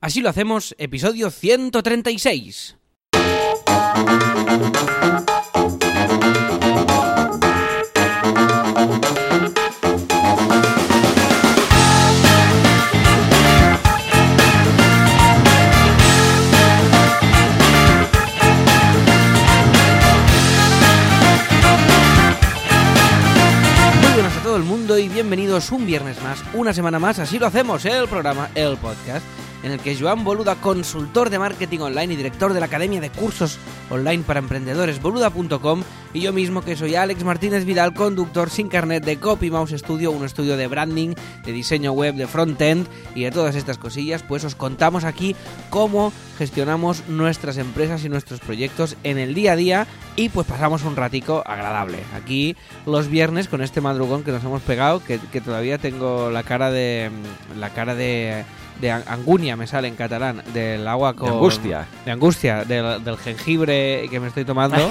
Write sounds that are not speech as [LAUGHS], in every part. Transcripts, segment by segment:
Así lo hacemos, episodio 136. Bienvenidos un viernes más, una semana más, así lo hacemos, el programa, el podcast, en el que Joan Boluda, consultor de marketing online y director de la Academia de Cursos Online para Emprendedores, boluda.com, y yo mismo que soy Alex Martínez Vidal, conductor sin carnet de Copy Mouse Studio, un estudio de branding, de diseño web, de frontend y de todas estas cosillas, pues os contamos aquí cómo gestionamos nuestras empresas y nuestros proyectos en el día a día y pues pasamos un ratico agradable. Aquí los viernes con este madrugón que nos hemos pegado, que, que todavía tengo la cara de la cara de de an- angunia me sale en catalán, del agua con... angustia. De angustia, del, del jengibre que me estoy tomando. [LAUGHS]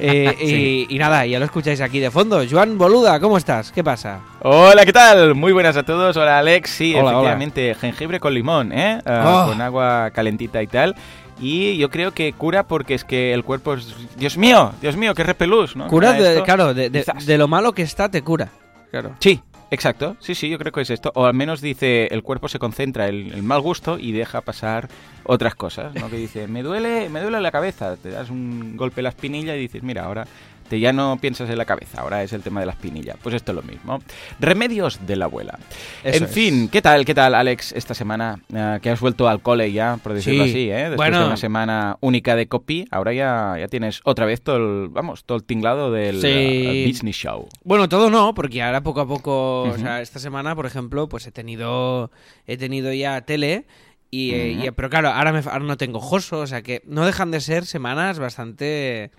Eh, Sí. y, y nada, ya lo escucháis aquí de fondo. Joan Boluda, ¿cómo estás? ¿Qué pasa? Hola, ¿qué tal? Muy buenas a todos. Hola, Alex. Sí, Hola, hola. efectivamente, jengibre con limón, ¿eh? Ah, Oh. Con agua calentita y tal. Y yo creo que cura porque es que el cuerpo es... Dios mío, Dios mío, qué repelús, ¿no? Cura, de, claro, de, de lo malo que está, te cura. Claro. Sí, exacto. Sí, sí, yo creo que es esto. O al menos dice, el cuerpo se concentra en el mal gusto y deja pasar otras cosas, ¿no? Que dice, me duele, me duele la cabeza. Te das un golpe en la espinilla y dices, mira, ahora ya no piensas en la cabeza, ahora es el tema de la espinilla. Pues esto es lo mismo. Remedios de la abuela. Eso en es. fin, ¿qué tal, qué tal, Alex, esta semana eh, que has vuelto al cole ya, por decirlo Sí. así, ¿eh? Después Bueno. de una semana única de copy, ahora ya, ya tienes otra vez todo el, vamos, todo el tinglado del Sí. eh, business show. Bueno, todo no, porque ahora poco a poco, o sea, esta semana, por ejemplo, pues he tenido, he tenido ya tele. Y, eh, Ujú. y- pero claro, ahora, me, ahora no tengo joso, o sea que no dejan de ser semanas bastante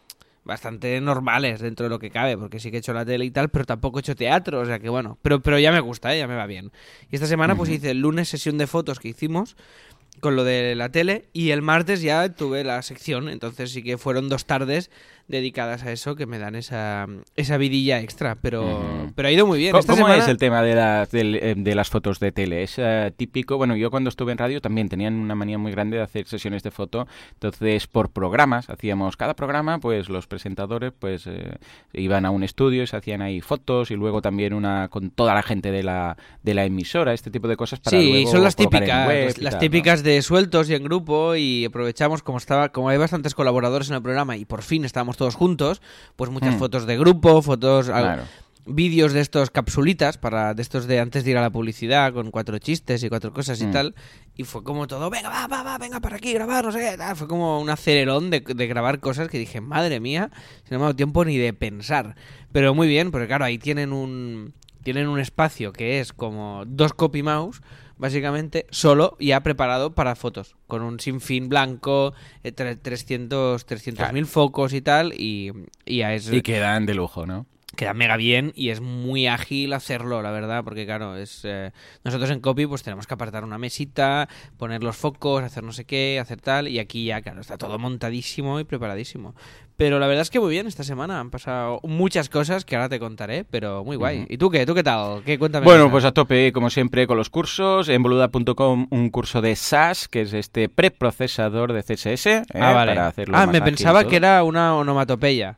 bastante normales dentro de lo que cabe, porque sí que he hecho la tele y tal, pero tampoco he hecho teatro, o sea que bueno, pero, pero ya me gusta, ¿eh? ya me va bien. Y esta semana pues hice el lunes sesión de fotos que hicimos con lo de la tele y el martes ya tuve la sección, entonces sí que fueron dos tardes dedicadas a eso que me dan esa, esa vidilla extra, pero, pero ha ido muy bien. ¿Cómo, Esta cómo semana- es el tema de, las- del, eh, de las fotos de tele? Es eh, típico, bueno, yo cuando estuve en radio también tenían una manía muy grande de hacer sesiones de foto, entonces por programas, hacíamos cada programa, pues los presentadores pues eh, iban a un estudio y se hacían ahí fotos y luego también una con toda la gente de la, de la emisora, este tipo de cosas para Sí, luego son las típicas, las, y las tal, típicas de sueltos y en grupo y aprovechamos como estaba, como hay bastantes colaboradores en el programa y por fin estábamos todos juntos, pues muchas Hmm. fotos de grupo, fotos, vídeos de estos capsulitas para de estos de antes de ir a la publicidad con cuatro chistes y cuatro cosas y Mm. tal y fue como todo venga va va va venga para aquí grabar no sé qué tal. fue como un acelerón de, de grabar cosas que dije madre mía si no me ha dado tiempo ni de pensar pero muy bien porque claro ahí tienen un tienen un espacio que es como dos copy mouse básicamente solo ya preparado para fotos con un sinfín blanco eh, tre- 300 300 mil focos y tal y, y ya es Y quedan de lujo, ¿no? queda mega bien y es muy ágil hacerlo, la verdad, porque claro, es eh, nosotros en copy pues tenemos que apartar una mesita, poner los focos, hacer no sé qué, hacer tal y aquí ya claro, está todo montadísimo y preparadísimo. Pero la verdad es que muy bien esta semana, han pasado muchas cosas que ahora te contaré, pero muy guay. ¿Y tú qué? ¿Tú qué tal? ¿Qué cuéntame? Bueno, pues a tope, como siempre, con los cursos. En boluda.com un curso de SAS, que es este preprocesador de CSS. ¿eh? Ah, vale. Para hacerlo Ah, me pensaba que era una onomatopeya.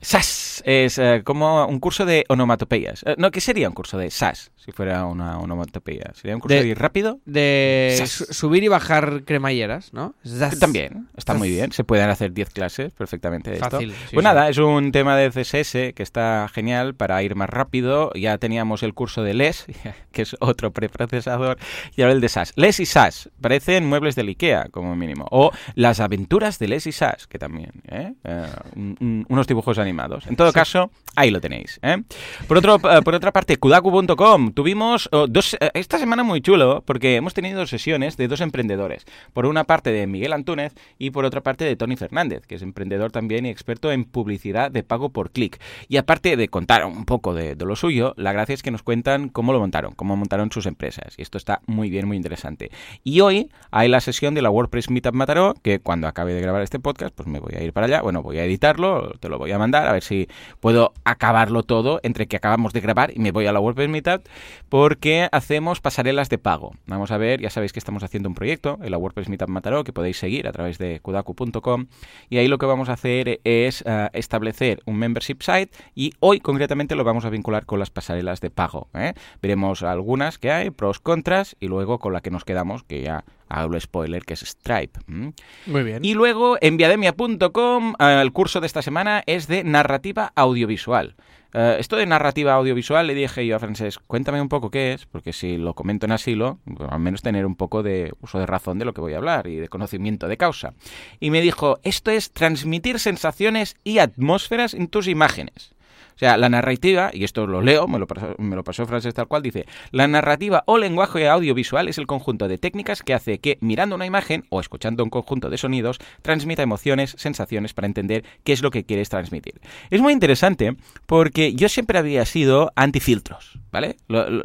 SAS es eh, como un curso de onomatopeyas. Eh, no, ¿qué sería un curso de SAS si fuera una onomatopeya? ¿Sería un curso De- de, ir rápido? De subir y bajar cremalleras, ¿no? Zas. También, está muy bien. Se pueden hacer 10 clases perfectamente de esto. Fácil. sí, pues sí. nada, es un tema de CSS que está genial para ir más rápido. Ya teníamos el curso de LES, [LAUGHS] que es otro preprocesador, y ahora el de SAS. LES y SAS parecen muebles del IKEA, como mínimo. O las aventuras de LES y SAS, que también, ¿eh? Eh, un- un- unos dibujos animados. En todo caso, ahí lo tenéis. ¿eh? Por, otro, eh, por otra parte, kudaku.com. Tuvimos oh, dos, eh, esta semana muy chulo, porque hemos tenido dos sesiones de dos emprendedores. Por una parte de Miguel Antúnez y por otra parte de Tony Fernández, que es emprendedor también y experto en publicidad de pago por clic. Y aparte de contar un poco de, de lo suyo, la gracia es que nos cuentan cómo lo montaron, cómo montaron sus empresas. Y esto está muy bien, muy interesante. Y hoy hay la sesión de la WordPress Meetup Mataró, que cuando acabe de grabar este podcast, pues me voy a ir para allá. Bueno, voy a editarlo, te lo voy a mandar a ver si puedo acabarlo todo entre que acabamos de grabar y me voy a la WordPress Meetup, porque hacemos pasarelas de pago. Vamos a ver, ya sabéis que estamos haciendo un proyecto en la WordPress Meetup Mataró que podéis seguir a través de kudaku.com y ahí lo que vamos a hacer es eh, establecer un membership site y hoy concretamente lo vamos a vincular con las pasarelas de pago. ¿eh? Veremos algunas que hay, pros, contras y luego con la que nos quedamos, que ya hablo spoiler, que es Stripe. Muy bien. Y luego en viademia.com el curso de esta semana es de narrativa audiovisual. Eh, esto de narrativa audiovisual le dije yo a Francés, cuéntame un poco qué es, porque si lo comento en asilo, pues, al menos tener un poco de uso de razón de lo que voy a hablar y de conocimiento de causa. Y me dijo, esto es transmitir sensaciones y atmósferas en tus imágenes. O sea, la narrativa, y esto lo leo, me lo, pasó, me lo pasó tal cual, dice, la narrativa o lenguaje audiovisual es el conjunto de técnicas que hace que, mirando una imagen o escuchando un conjunto de sonidos, transmita emociones, sensaciones para entender qué es lo que quieres transmitir. Es muy interesante porque yo siempre había sido antifiltros, ¿vale? el,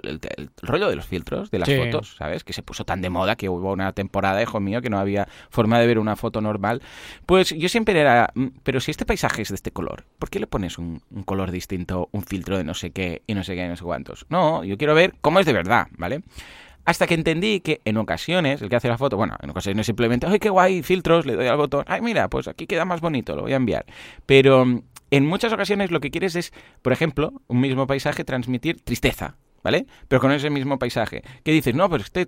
rollo de los filtros, de las fotos, ¿sabes? Que se puso tan de moda que hubo una temporada, hijo mío, que no había forma de ver una foto normal. Pues yo siempre era, mm, pero si este paisaje es de este color, ¿por qué le pones un, un color distinto? Distinto un filtro de no sé qué y no sé qué y no sé cuántos. No, yo quiero ver cómo es de verdad, ¿vale? Hasta que entendí que en ocasiones, el que hace la foto, bueno, en ocasiones simplemente, ¡ay, qué guay! Filtros, le doy al botón, ¡ay, mira! Pues aquí queda más bonito, lo voy a enviar. Pero mm, en muchas ocasiones lo que quieres es, por ejemplo, un mismo paisaje transmitir tristeza, ¿vale? Pero con ese mismo paisaje. ¿Qué dices? No, pero este,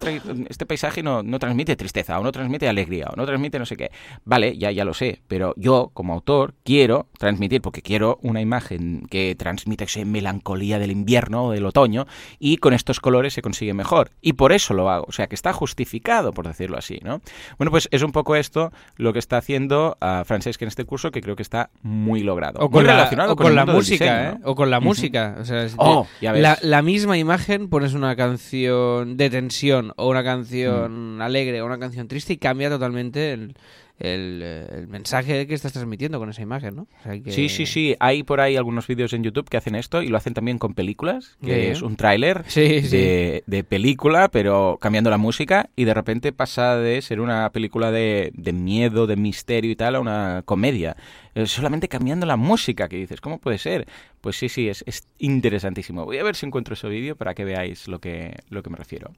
este paisaje no, no, transmite tristeza, o no transmite alegría, o no transmite no sé qué. Vale, ya, ya lo sé, pero yo, como autor, quiero transmitir, porque quiero una imagen que transmita esa melancolía del invierno o del otoño, y con estos colores se consigue mejor. Y por eso lo hago, o sea, que está justificado, por decirlo así, ¿no? Bueno, pues es un poco esto lo que está haciendo a Francesca en este curso, que creo que está muy logrado. O con, la, con, la música, ¿eh? O con la música. O sea, oh, ya ves. La, la misma imagen pones una canción de tensión o una canción mm. alegre o una canción triste y cambia totalmente el, el, el, mensaje que estás transmitiendo con esa imagen, ¿no? Sí, sí, sí. Hay por ahí algunos vídeos en YouTube que hacen esto y lo hacen también con películas, que es un tráiler [LAUGHS] de, de, película, pero cambiando la música y de repente pasa de ser una película de, de miedo, de misterio y tal a una comedia. Eh, solamente cambiando la música, que dices, ¿cómo puede ser? Pues sí, sí, es, es interesantísimo. Voy a ver si encuentro ese vídeo para que veáis lo que, lo que me refiero.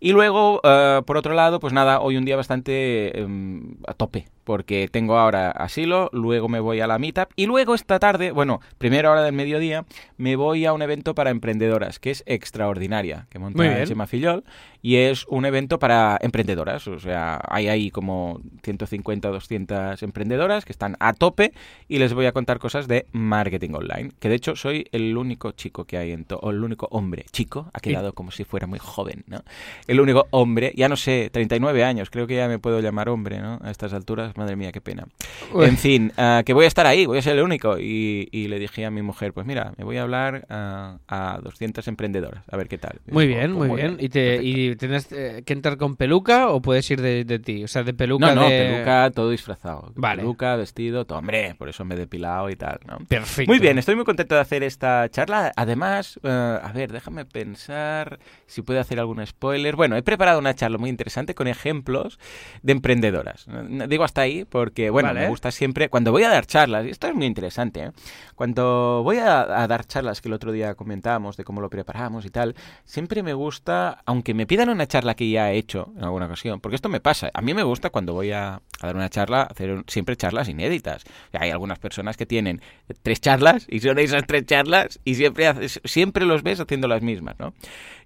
Y luego, uh, por otro lado, pues nada, hoy un día bastante um, a tope porque tengo ahora asilo, luego me voy a la meetup y luego esta tarde, bueno, primera hora del mediodía, me voy a un evento para emprendedoras, que es extraordinaria, que monta Chema Fillol, y es un evento para emprendedoras, o sea, hay ahí como 150 o 200 emprendedoras que están a tope y les voy a contar cosas de marketing online, que de hecho soy el único chico que hay en todo, o el único hombre, chico, ha quedado como si fuera muy joven, ¿no? El único hombre, ya no sé, 39 años, creo que ya me puedo llamar hombre, ¿no? A estas alturas madre mía, qué pena. En fin, uh, que voy a estar ahí, voy a ser el único. Y, y, le dije a mi mujer, pues mira, me voy a hablar uh, a 200 emprendedoras, a ver qué tal. Muy bien, muy bien. ¿Y, te, ¿Y tienes eh, que entrar con peluca o puedes ir de, de, ti? O sea, de peluca. No, no, de... peluca, todo disfrazado. Vale. Peluca, vestido, todo. Hombre, por eso me he depilado y tal, ¿no? Perfecto. Muy bien, estoy muy contento de hacer esta charla. Además, uh, a ver, déjame pensar si puedo hacer algún spoiler. Bueno, he preparado una charla muy interesante con ejemplos de emprendedoras. Digo hasta ahí porque, bueno, vale. me gusta siempre, cuando voy a dar charlas, y esto es muy interesante, ¿eh? cuando voy a, a, dar charlas que el otro día comentábamos de cómo lo preparamos y tal, siempre me gusta, aunque me pidan una charla que ya he hecho en alguna ocasión, porque esto me pasa, a mí me gusta cuando voy a, a dar una charla, hacer siempre charlas inéditas. Hay algunas personas que tienen tres charlas y son esas tres charlas y siempre, siempre los ves haciendo las mismas, ¿no?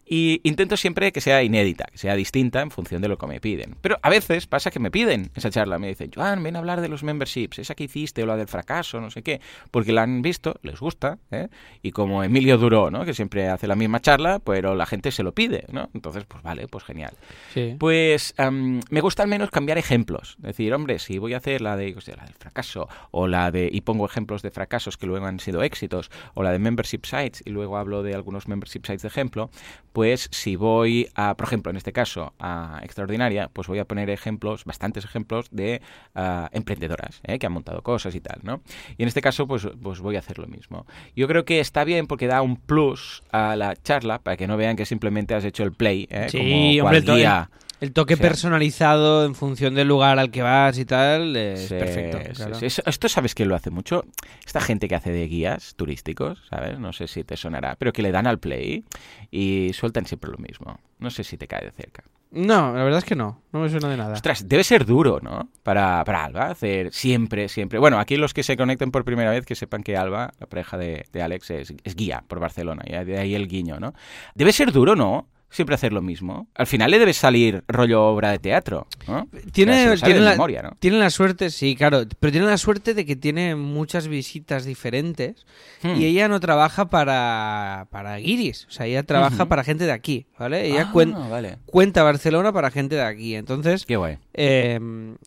Y intento siempre que sea inédita, que sea distinta en función de lo que me piden. Pero a veces pasa que me piden esa charla, me dicen, Joan, ven a hablar de los memberships, esa que hiciste o la del fracaso, no sé qué, porque la han visto, les gusta, ¿eh? y como Emilio Duró, ¿no? que siempre hace la misma charla, pero la gente se lo pide, ¿no? Entonces, pues vale, pues genial. Sí. Pues um, me gusta al menos cambiar ejemplos, decir, hombre, si voy a hacer la de, o sea, la del fracaso, o la de, y pongo ejemplos de fracasos que luego han sido éxitos, o la de membership sites, y luego hablo de algunos membership sites de ejemplo, pues si voy a, por ejemplo, en este caso, a Extraordinaria, pues voy a poner ejemplos, bastantes ejemplos de uh, emprendedoras ¿eh? que han montado cosas y tal, ¿no? Y en este caso, pues, pues voy a hacer lo mismo. Yo creo que está bien porque da un plus a la charla para que no vean que simplemente has hecho el play, ¿eh? Sí, como hombre. El toque O sea- personalizado en función del lugar al que vas y tal es Sí, perfecto. sí, claro. sí. Eso- Esto sabes que lo hace mucho. Esta gente que hace de guías turísticos, ¿sabes? No sé si te sonará, pero que le dan al play y sueltan siempre lo mismo. No sé si te cae de cerca. No, la verdad es que no. No me suena de nada. Ostras, debe ser duro, ¿no? Para, para Alba hacer siempre, siempre. Bueno, aquí los que se conecten por primera vez, que sepan que Alba, la pareja de, de Alex, es, es guía por Barcelona. Y de ahí el guiño, ¿no? Debe ser duro, ¿no? Siempre hacer lo mismo. Al final le debe salir rollo obra de teatro, ¿no? Tiene, O sea, la, memoria, ¿no? tiene la suerte, sí, claro, pero tiene la suerte de que tiene muchas visitas diferentes Hmm. y ella no trabaja para, para guiris, o sea, ella trabaja para gente de aquí, ¿vale? Ella Ah, cuen- vale. cuenta Barcelona para gente de aquí, entonces, Qué guay. eh,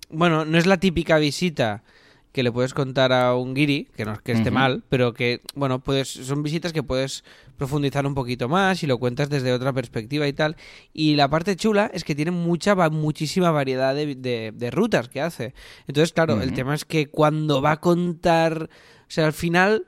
bueno, no es la típica visita que le puedes contar a un guiri, que no es que esté mal, pero que, bueno, puedes, son visitas que puedes profundizar un poquito más y lo cuentas desde otra perspectiva y tal. Y la parte chula es que tiene mucha, muchísima variedad de, de- de rutas que hace. Entonces, claro, el tema es que cuando va a contar, o sea, al final,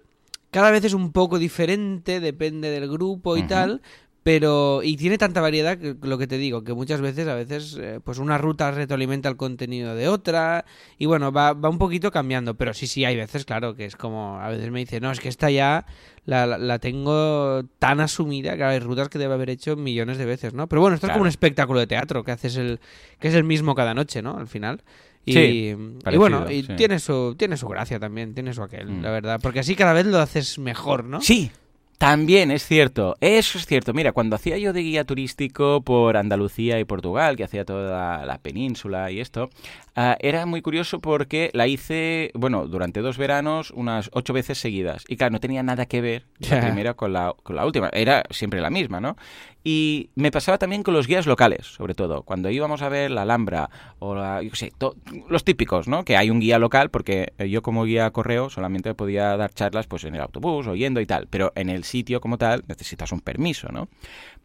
cada vez es un poco diferente, depende del grupo y tal. Pero, y tiene tanta variedad que lo que te digo, que muchas veces, a veces, eh, pues una ruta retroalimenta el contenido de otra, y bueno, va, va un poquito cambiando, pero sí, sí, hay veces, claro, que es como, a veces me dice, no, es que esta ya la, la- tengo tan asumida que hay rutas que debe haber hecho millones de veces, ¿no? Pero bueno, esto es como un espectáculo de teatro, que haces el, que es el mismo cada noche, ¿no? Al final. Y, Sí, y bueno, y sí. tiene su, tiene su gracia también, tiene su aquel, Mm. la verdad, porque así cada vez lo haces mejor, ¿no? Sí, también es cierto. Eso es cierto. Mira, cuando hacía yo de guía turístico por Andalucía y Portugal, que hacía toda la península y esto, ah, era muy curioso porque la hice, bueno, durante dos veranos, unas ocho veces seguidas. Y claro, no tenía nada que ver la Ya. primera con la, con la última. Era siempre la misma, ¿no? Y me pasaba también con los guías locales, sobre todo. Cuando íbamos a ver la Alhambra o la, yo qué sé, to- los típicos, ¿no? Que hay un guía local, porque eh, yo como guía correo solamente podía dar charlas pues en el autobús o yendo y tal. Pero en el sitio como tal necesitas un permiso, ¿no?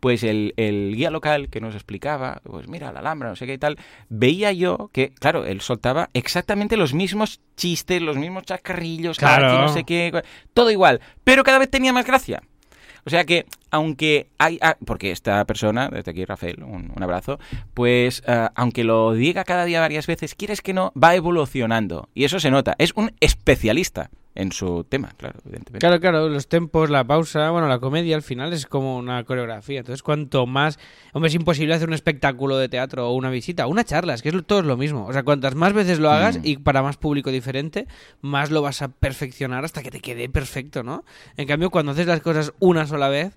Pues el, el guía local que nos explicaba, pues mira, la Alhambra, no sé qué y tal, veía yo que, claro, él soltaba exactamente los mismos chistes, los mismos chascarrillos, Claro. aquí no sé qué, todo igual, pero cada vez tenía más gracia. O sea que, aunque hay. ah, porque esta persona, desde aquí Rafael, un, un abrazo, pues ah, aunque lo diga cada día varias veces, quieres que no, va evolucionando. Y eso se nota. Es un especialista en su tema, claro, evidentemente. Claro, claro, los tempos, la pausa, bueno, la comedia al final es como una coreografía. Entonces, cuanto más. Hombre, es imposible hacer un espectáculo de teatro o una visita, una charla, es que es todo es lo mismo. O sea, cuantas más veces lo hagas Mm. y para más público diferente, más lo vas a perfeccionar hasta que te quede perfecto, ¿no? En cambio, cuando haces las cosas una sola vez.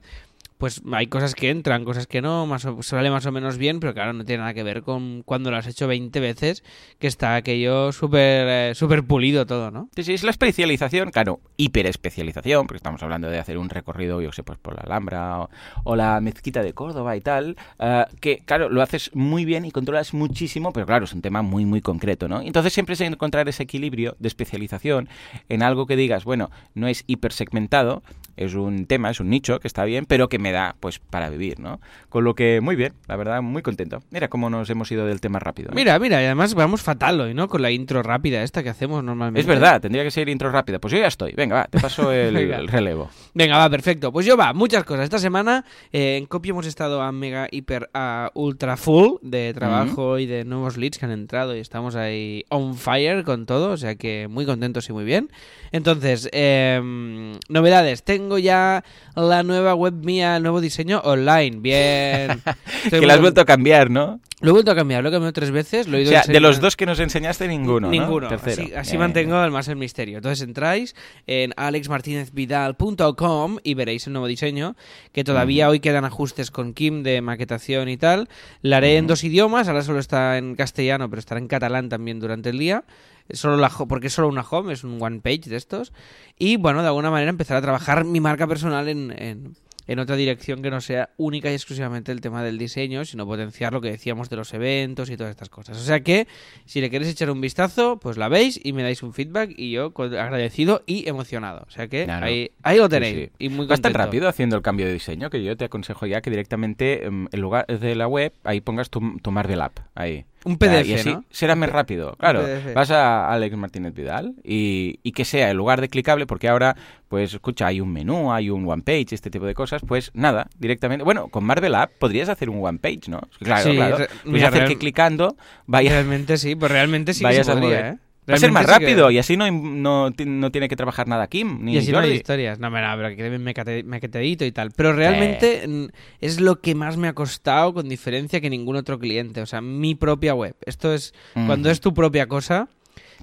Pues hay cosas que entran, cosas que no, más o- sale más o menos bien, pero claro, no tiene nada que ver con cuando lo has hecho 20 veces, que está aquello súper eh, súper pulido todo, ¿no? Sí, sí, es la especialización, claro, hiperespecialización, porque estamos hablando de hacer un recorrido, yo sé, pues por la Alhambra o, la mezquita de Córdoba y tal, ah, que claro, lo haces muy bien y controlas muchísimo, pero claro, es un tema muy, muy concreto, ¿no? Entonces siempre es encontrar ese equilibrio de especialización en algo que digas, bueno, no es hipersegmentado, es un tema, es un nicho que está bien, pero que me da, pues, para vivir, ¿no? Con lo que, muy bien, la verdad, muy contento. Mira cómo nos hemos ido del tema rápido. ¿no? Mira, mira, y además vamos fatal hoy, ¿no? Con la intro rápida esta que hacemos normalmente. Es verdad, tendría que ser intro rápida. Pues yo ya estoy. Venga, va, te paso [LAUGHS] el, relevo. Venga, va, perfecto. Pues yo va, muchas cosas. Esta semana eh, en Copy hemos estado a mega, hiper, a ultra full de trabajo y de nuevos leads que han entrado y estamos ahí on fire con todo, o sea que muy contentos y muy bien. Entonces, em, novedades. Tengo ya la nueva web mía, el nuevo diseño online. Bien. [LAUGHS] Que muy la has vuelto a cambiar, ¿no? Lo he vuelto a cambiar, lo he cambiado tres veces. Lo he O ido sea, de los dos que nos enseñaste, ninguno. ¿no? Ninguno. Tercero. Así, así mantengo el más el misterio. Entonces entráis en alexmartinezvidal.com y veréis el nuevo diseño, que todavía hoy quedan ajustes con Kim de maquetación y tal. La haré en dos idiomas, ahora solo está en castellano, pero estará en catalán también durante el día. Solo la, porque es solo una home, es un one page de estos. Y bueno, de alguna manera empezar a trabajar mi marca personal en, en- en otra dirección que no sea única y exclusivamente el tema del diseño, sino potenciar lo que decíamos de los eventos y todas estas cosas. O sea que, si le queréis echar un vistazo, pues la veis y me dais un feedback y yo agradecido y emocionado. O sea que ahí, ahí lo tenéis. sí. Y muy Vas tan rápido haciendo el cambio de diseño que yo te aconsejo ya que directamente em, en lugar de la web ahí pongas tu, tu Marvel App. Ahí. Un PDF, y así ¿no? será más rápido. Claro, vas a Alex Martínez Vidal y, y que sea en lugar de clicable, porque ahora, pues escucha, hay un menú, hay un one page, este tipo de cosas, pues nada, directamente. Bueno, con Marvel App podrías hacer un one page, ¿no? Claro, Sí, claro. Puedes hacer real- que clicando vaya, Realmente sí, pues realmente sí que vayas se a podría. ¿eh? Va a ser más que- rápido y así no, no, no tiene que trabajar nada Kim ni Y así no hay historias. No, mira, pero que mecate- mequeteadito y tal. Pero realmente es lo que más me ha costado con diferencia que ningún otro cliente. O sea, mi propia web. Esto es cuando es tu propia cosa.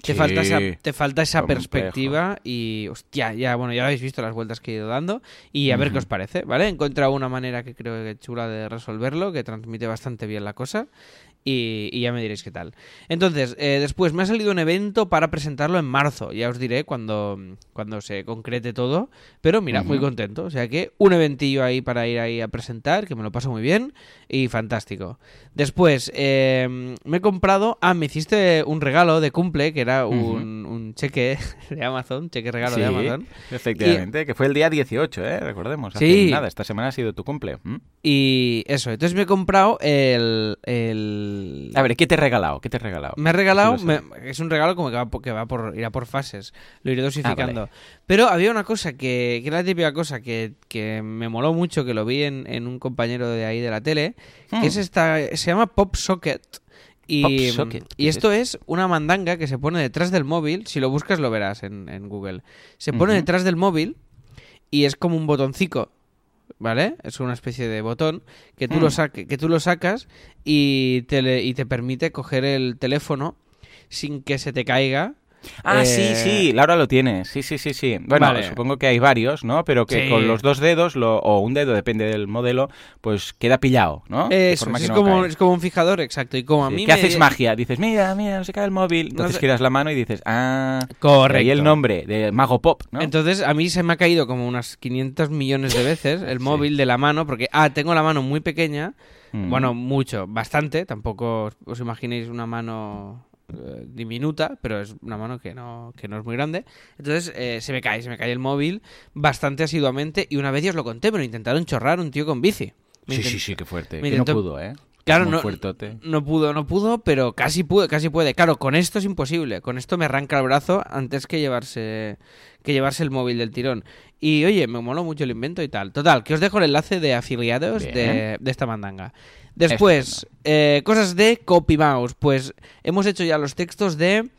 Te, Sí, falta esa, te falta esa perspectiva y, hostia, ya, bueno, ya lo habéis visto las vueltas que he ido dando y a ver qué os parece, ¿vale? He encontrado una manera que creo que chula de resolverlo, que transmite bastante bien la cosa y, y ya me diréis qué tal. Entonces, eh, después me ha salido un evento para presentarlo en marzo. Ya os diré cuando, cuando se concrete todo. Pero mira, muy contento. O sea que un eventillo ahí para ir ahí a presentar, que me lo paso muy bien y fantástico. Después, eh, me he comprado. Ah, me hiciste un regalo de cumple, que era un, un cheque [LAUGHS] de Amazon, cheque regalo de Amazon. Efectivamente, que fue el día 18, ¿eh? Recordemos. Hace Sí. nada, esta semana ha sido tu cumple. ¿m? Y eso, entonces me he comprado el. el... A ver, ¿qué te he regalado? ¿Qué te he regalado? Me ha regalado, me- es un regalo como que va, por- que va por, irá por fases, lo iré dosificando. Ah, vale. Pero había una cosa que, que era la típica cosa que, que me moló mucho, que lo vi en, en un compañero de ahí de la tele, Hmm. que es esta, se llama Pop Socket. Y, Pop Socket, y ¿qué es esto es una mandanga que se pone detrás del móvil, si lo buscas lo verás en, en Google. Se pone detrás del móvil y es como un botoncico, ¿vale? Es una especie de botón que tú, Hmm. lo, saque, que tú lo sacas y te, le- y te permite coger el teléfono sin que se te caiga. Ah, Eh, sí, sí, Laura lo tiene. Sí, sí, sí, sí. Bueno, Vale. supongo que hay varios, ¿no? Pero que Sí. con los dos dedos, lo- o un dedo, depende del modelo, pues queda pillado, ¿no? Eso, que es, no como, es como un fijador, exacto. Y como a Sí, mí que me- haces magia, dices, mira, mira, no se cae el móvil. Entonces sé- giras la mano y dices, ah, Correcto. y ahí el nombre de Mago Pop, ¿no? Entonces, a mí se me ha caído como unas 500 millones de veces el [LAUGHS] móvil de la mano, porque, ah, tengo la mano muy pequeña, Mm. bueno, mucho, bastante, tampoco os- os imaginéis una mano eh, diminuta, pero es una mano que no, que no es muy grande. Entonces, eh, se me cae, se me cae el móvil bastante asiduamente, y una vez ya os lo conté, me lo intentaron chorrar un tío con bici. Me Sí, sí, sí, qué fuerte. me Que no pudo, ¿eh? Claro, no, pudo, no pudo, pero casi puede, casi puede. Claro, con esto es imposible. Con esto me arranca el brazo antes que llevarse que llevarse el móvil del tirón. Y oye, me moló mucho el invento y tal. Total, que os dejo el enlace de afiliados de, de esta mandanga. Después, eh, cosas de CopyMouse. Pues hemos hecho ya los textos de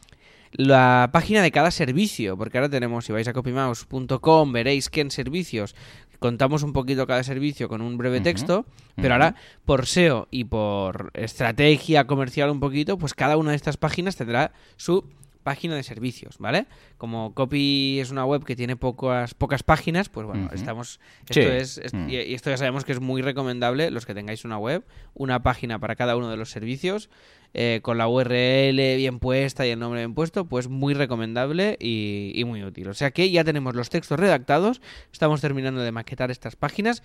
la página de cada servicio, porque ahora tenemos, si vais a copymouse.com, veréis que en servicios contamos un poquito cada servicio con un breve texto, pero ahora por SEO y por estrategia comercial un poquito, pues cada una de estas páginas tendrá su página de servicios, ¿vale? Como Copy es una web que tiene pocas pocas páginas, pues bueno, estamos Sí. esto es, es- Mm. y y esto ya sabemos que es muy recomendable los que tengáis una web, una página para cada uno de los servicios eh, con la URL bien puesta y el nombre bien puesto, pues muy recomendable y, y muy útil. O sea que ya tenemos los textos redactados, estamos terminando de maquetar estas páginas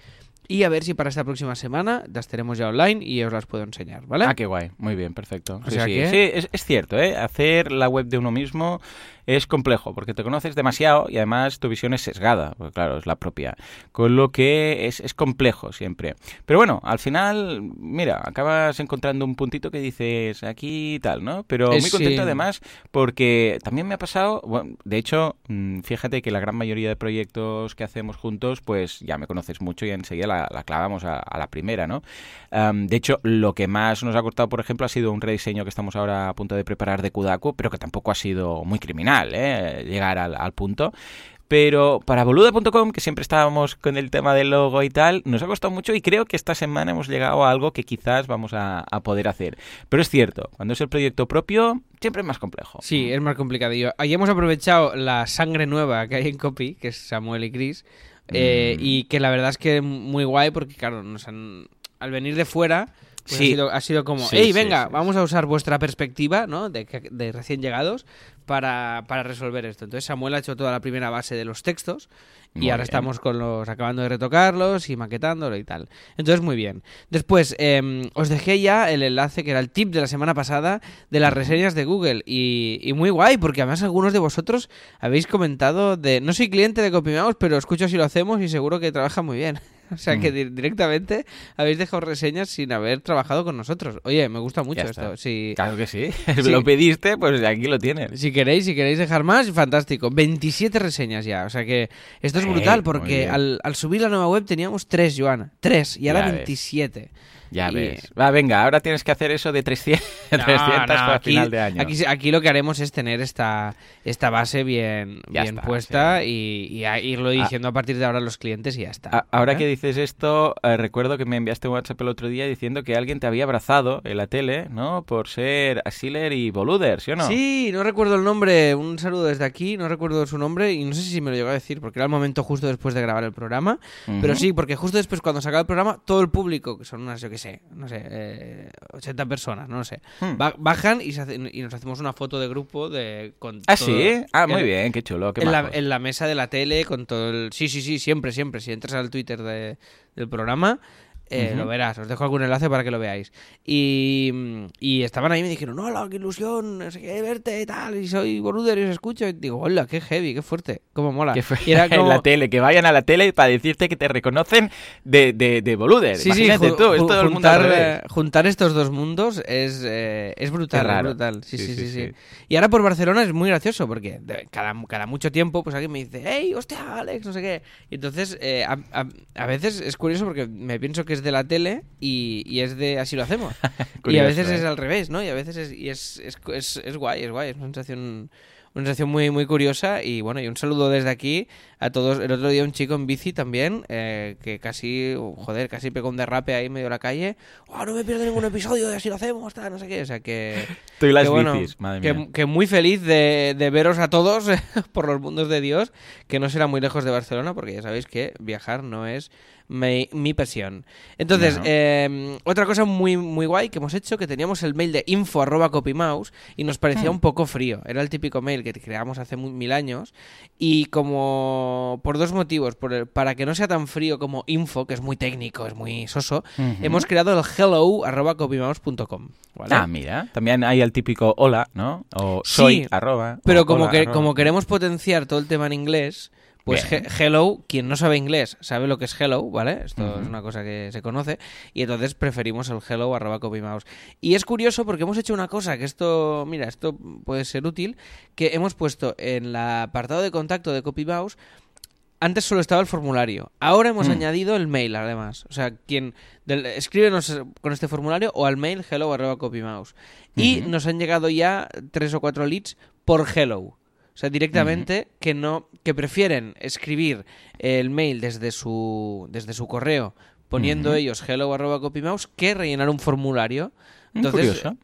y a ver si para esta próxima semana las tenemos ya online y os las puedo enseñar, ¿vale? Ah, qué guay. Muy bien, perfecto. O Sí, sea sí. que- Sí, es, es cierto, ¿eh? Hacer la web de uno mismo es complejo porque te conoces demasiado y además tu visión es sesgada, porque claro, es la propia. Con lo que es, es complejo siempre. Pero bueno, al final, mira, acabas encontrando un puntito que dices aquí y tal, ¿no? Pero muy contento sí. además porque también me ha pasado, bueno, de hecho, mm, fíjate que la gran mayoría de proyectos que hacemos juntos, pues ya me conoces mucho y enseguida la, la clavamos a, a la primera, ¿no? Am, de hecho, lo que más nos ha costado, por ejemplo, ha sido un rediseño que estamos ahora a punto de preparar de Kudaku, pero que tampoco ha sido muy criminal, ¿eh? Llegar al, al punto. Pero para boluda.com, que siempre estábamos con el tema del logo y tal, nos ha costado mucho y creo que esta semana hemos llegado a algo que quizás vamos a, a poder hacer. Pero es cierto, cuando es el proyecto propio, siempre es más complejo. Sí, es más complicadillo. Ahí hemos aprovechado la sangre nueva que hay en Copy, que es Samuel y Chris, eh, Mm. y que la verdad es que muy guay porque, claro, nos han, al venir de fuera, pues Sí. ha, sido, ha sido como, Sí, hey, venga, sí, vamos a usar vuestra perspectiva, ¿no? De, de recién llegados para, para resolver esto. Entonces Samuel ha hecho toda la primera base de los textos y ahora bien. estamos con los acabando de retocarlos y maquetándolo y tal. Entonces, muy bien. Después, eh, os dejé ya el enlace que era el tip de la semana pasada de las reseñas de Google. Y, y muy guay, porque además algunos de vosotros habéis comentado de. No soy cliente de CopyMouse, pero escucho si lo hacemos y seguro que trabaja muy bien. [LAUGHS] O sea que Mm. di- directamente habéis dejado reseñas sin haber trabajado con nosotros. Oye, me gusta mucho Ya esto. Si, Claro que sí. [LAUGHS] Sí. [LAUGHS] lo pediste, pues aquí lo tienes. si queréis, si queréis dejar más, fantástico. 27 reseñas ya. O sea que esto es Eh, brutal porque al, al subir la nueva web teníamos 3, Joana. 3 y ahora Ya ves. 27. Ya Y- ves. Va, venga, ahora tienes que hacer eso de 300, 300 [LAUGHS] No, no, para aquí, final de año. Aquí, aquí lo que haremos es tener esta, esta base bien, Ya bien está, puesta y, y a- irlo diciendo a partir de ahora a los clientes y ya está. A- ahora ¿eh? que dices esto, eh, recuerdo que me enviaste un WhatsApp el otro día diciendo que alguien te había abrazado en la tele, ¿no? Por ser Asiler y Boluder, ¿sí o no? Sí, no recuerdo el nombre. Un saludo desde aquí. No recuerdo su nombre y no sé si me lo llegó a decir porque era el momento justo después de grabar el programa. Pero sí, porque justo después, cuando se acaba el programa, todo el público, que son unas, yo qué sé, no sé, eh, 80 personas, no lo sé, Hmm. ba- bajan y, se hacen- y nos hacemos una foto de grupo de con ¿Ah, todo- sí? Ah, muy en- bien, qué chulo, qué en la, en la mesa de la tele con todo el... Sí, sí, sí, siempre, siempre. Si entras al Twitter de- del programa, eh, lo verás. Os dejo algún enlace para que lo veáis. Y, mm, y estaban ahí y me dijeron, hola, qué ilusión, no sé qué, verte y tal. Y soy boluder y os escucho. Y digo, hola, qué heavy, qué fuerte, cómo mola. Que fue Y era [LAUGHS] en la tele, que vayan a la tele para decirte que te reconocen de, de, de Boluder. Sí, sí, Imagínate ju- tú, es todo el mundo juntar, eh, juntar estos dos mundos es, eh, es brutal, Es brutal. Sí Sí, sí sí, sí, sí, sí. Y ahora por Barcelona es muy gracioso porque de- cada, cada mucho tiempo pues alguien me dice, hey, hostia, Alex, no sé qué. Y entonces eh, a, a- a veces es curioso porque me pienso que es de la tele y, y es de así lo hacemos. [LAUGHS] y a veces ¿eh? es al revés, ¿no? Y a veces es, y es, es, es, es guay, es guay, es una sensación... Una sensación muy, muy curiosa y bueno, y un saludo desde aquí a todos. El otro día un chico en bici también, eh, que casi, joder, casi pegó un derrape ahí en medio de la calle. "Oh, no me pierdo ningún episodio así lo hacemos, tal, no sé qué. O sea que... [LAUGHS] Tú y las que bueno, bicis, madre mía. que muy feliz de, de veros a todos [LAUGHS] por los mundos de Dios, que no será muy lejos de Barcelona, porque ya sabéis que viajar no es mi, mi pasión. Entonces, No. eh, otra cosa muy, muy guay que hemos hecho, que teníamos el mail de info arroba copymouse y nos parecía Hmm. un poco frío. Era el típico mail que creamos hace mil años y como por dos motivos, por el- para que no sea tan frío como info, que es muy técnico, es muy soso, hemos creado el hello arroba. Ah, mira, también hay el típico hola, ¿no? O soy, Sí, arroba. Pero o como, hola, que, arroba. como queremos potenciar todo el tema en inglés, pues he- hello, quien no sabe inglés sabe lo que es hello, ¿vale? Esto es una cosa que se conoce. Y entonces preferimos el hello arroba copymouse. Y es curioso porque hemos hecho una cosa que esto, mira, esto puede ser útil, que hemos puesto en el apartado de contacto de copymouse antes solo estaba el formulario. Ahora hemos Mm. añadido el mail, además. O sea, quien del- escríbenos con este formulario o al mail hello arroba copymouse. Y nos han llegado ya tres o cuatro leads por hello. O sea, directamente que no que prefieren escribir el mail desde su desde su correo poniendo ellos hello arroba copymouse que rellenar un formulario. Entonces, curioso.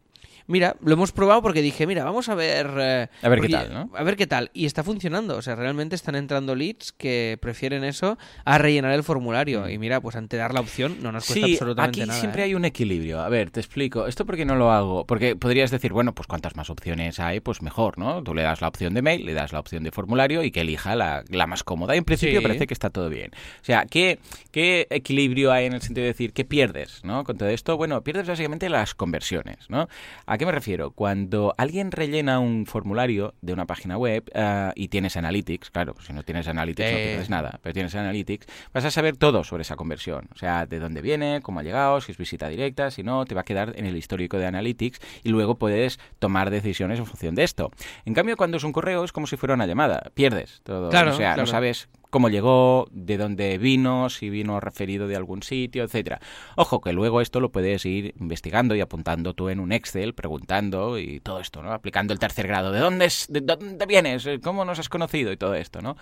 Mira, lo hemos probado porque dije, mira, vamos a ver... eh, A ver qué tal, ¿no? A ver qué tal. Y está funcionando. O sea, realmente están entrando leads que prefieren eso a rellenar el formulario. Y mira, pues ante dar la opción no nos cuesta Mm. Sí, absolutamente aquí nada. siempre ¿eh? hay un equilibrio. A ver, te explico. ¿Esto por qué no lo hago? Porque podrías decir, bueno, pues cuantas más opciones hay, pues mejor, ¿no? Tú le das la opción de mail, le das la opción de formulario y que elija la, la más cómoda. Y en principio Sí. parece que está todo bien. O sea, ¿qué, ¿qué equilibrio hay en el sentido de decir qué pierdes, ¿no? Con todo esto, bueno, pierdes básicamente las conversiones, ¿no? ¿A qué me refiero? Cuando alguien rellena un formulario de una página web ah, y tienes Analytics, claro, si no tienes Analytics no pierdes nada, pero tienes Analytics, vas a saber todo sobre esa conversión. O sea, de dónde viene, cómo ha llegado, si es visita directa, si no, te va a quedar en el histórico de Analytics y luego puedes tomar decisiones en función de esto. En cambio, cuando es un correo es como si fuera una llamada, pierdes todo. Claro, o sea, no sabes cómo llegó, de dónde vino, si vino referido de algún sitio, etcétera. Ojo, que luego esto lo puedes ir investigando y apuntando tú en un Excel, preguntando y todo esto, ¿no? Aplicando el tercer grado. ¿De dónde, es, de dónde vienes? ¿Cómo nos has conocido? Y todo esto, ¿no?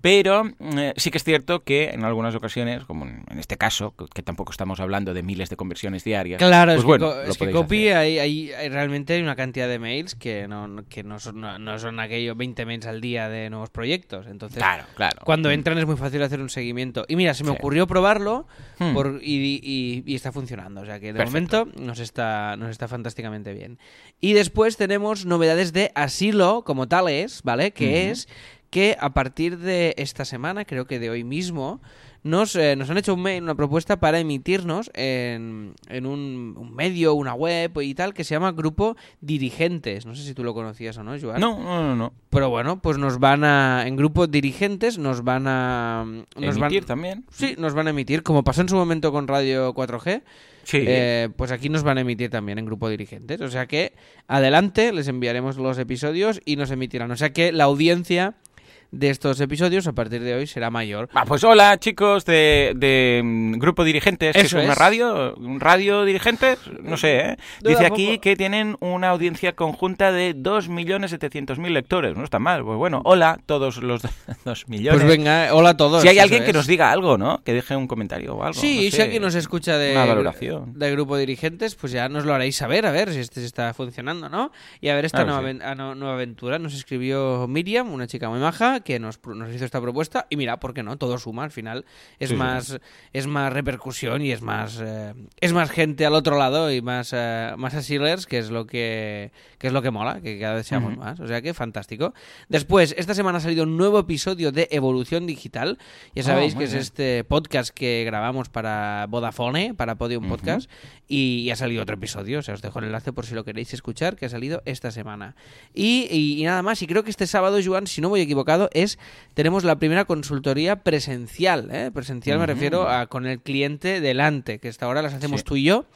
Pero eh, sí que es cierto que en algunas ocasiones, como en este caso, que, tampoco estamos hablando de miles de conversiones diarias, Claro, pues es bueno, que, es que copy hay, hay- hay- realmente hay una cantidad de mails que no, no- que no son, no, no son aquellos 20 mails al día de nuevos proyectos. Entonces, Claro, claro. cuando Mm. entran es muy fácil hacer un seguimiento. Y mira, se me Sí. ocurrió probarlo Hmm. por- y, y- y está funcionando. O sea que de Perfecto. momento nos está, nos está fantásticamente bien. Y después tenemos novedades de asilo como tales, ¿vale? Que es que a partir de esta semana, creo que de hoy mismo, nos, eh, nos han hecho un mail, una propuesta para emitirnos en, en un, un medio, una web y tal, que se llama Grupo Dirigentes. No sé si tú lo conocías o no, Joan. No, no, no, no. Pero bueno, pues nos van a. En Grupo Dirigentes nos van a. Nos Emitir van, también. Sí, nos van a emitir, como pasó en su momento con Radio 4G. Sí. Eh, pues aquí nos van a emitir también en grupo dirigentes. O sea que adelante les enviaremos los episodios y nos emitirán. O sea que la audiencia de estos episodios a partir de hoy será mayor. Ah, pues hola chicos de, de mm, Grupo Dirigentes, que es Eso una radio, un radio dirigentes, no sé, ¿eh? Dice aquí que tienen una audiencia conjunta de 2.700.000 lectores, no está mal, pues bueno, hola todos los [LAUGHS] 2 millones. Pues venga, hola a todos. si hay eso alguien que es. nos diga algo, ¿no? Que deje un comentario o algo. Sí, no si sé. alguien nos escucha de, Una valoración. de grupo dirigentes, pues ya nos lo haréis saber, a ver si este está funcionando, ¿no? Y a ver esta nueva, sí. aven- ah, no- nueva aventura. Nos escribió Miriam, una chica muy maja, que nos, nos hizo esta propuesta. Y mira, ¿por qué no? Todo suma, al final es Sí, sí. más es más repercusión y es más eh, es más gente al otro lado y más eh, más asilers, que es lo que que es lo que mola, que cada vez seamos Ujú. más. O sea que fantástico. Después, esta semana ha salido un nuevo episodio de Evolución Digital. Ya Oh, sabéis muy que es bien. este podcast que grabamos para Vodafone, para Podium Ujú. Podcast, y, y ha salido otro episodio. O sea, os dejo el enlace por si lo queréis escuchar, que ha salido esta semana. Y, y- y nada más, y creo que este sábado, Joan, si no voy equivocado, es tenemos la primera consultoría presencial. ¿eh? Presencial me refiero a con el cliente delante, que hasta ahora las hacemos Sí. tú y yo.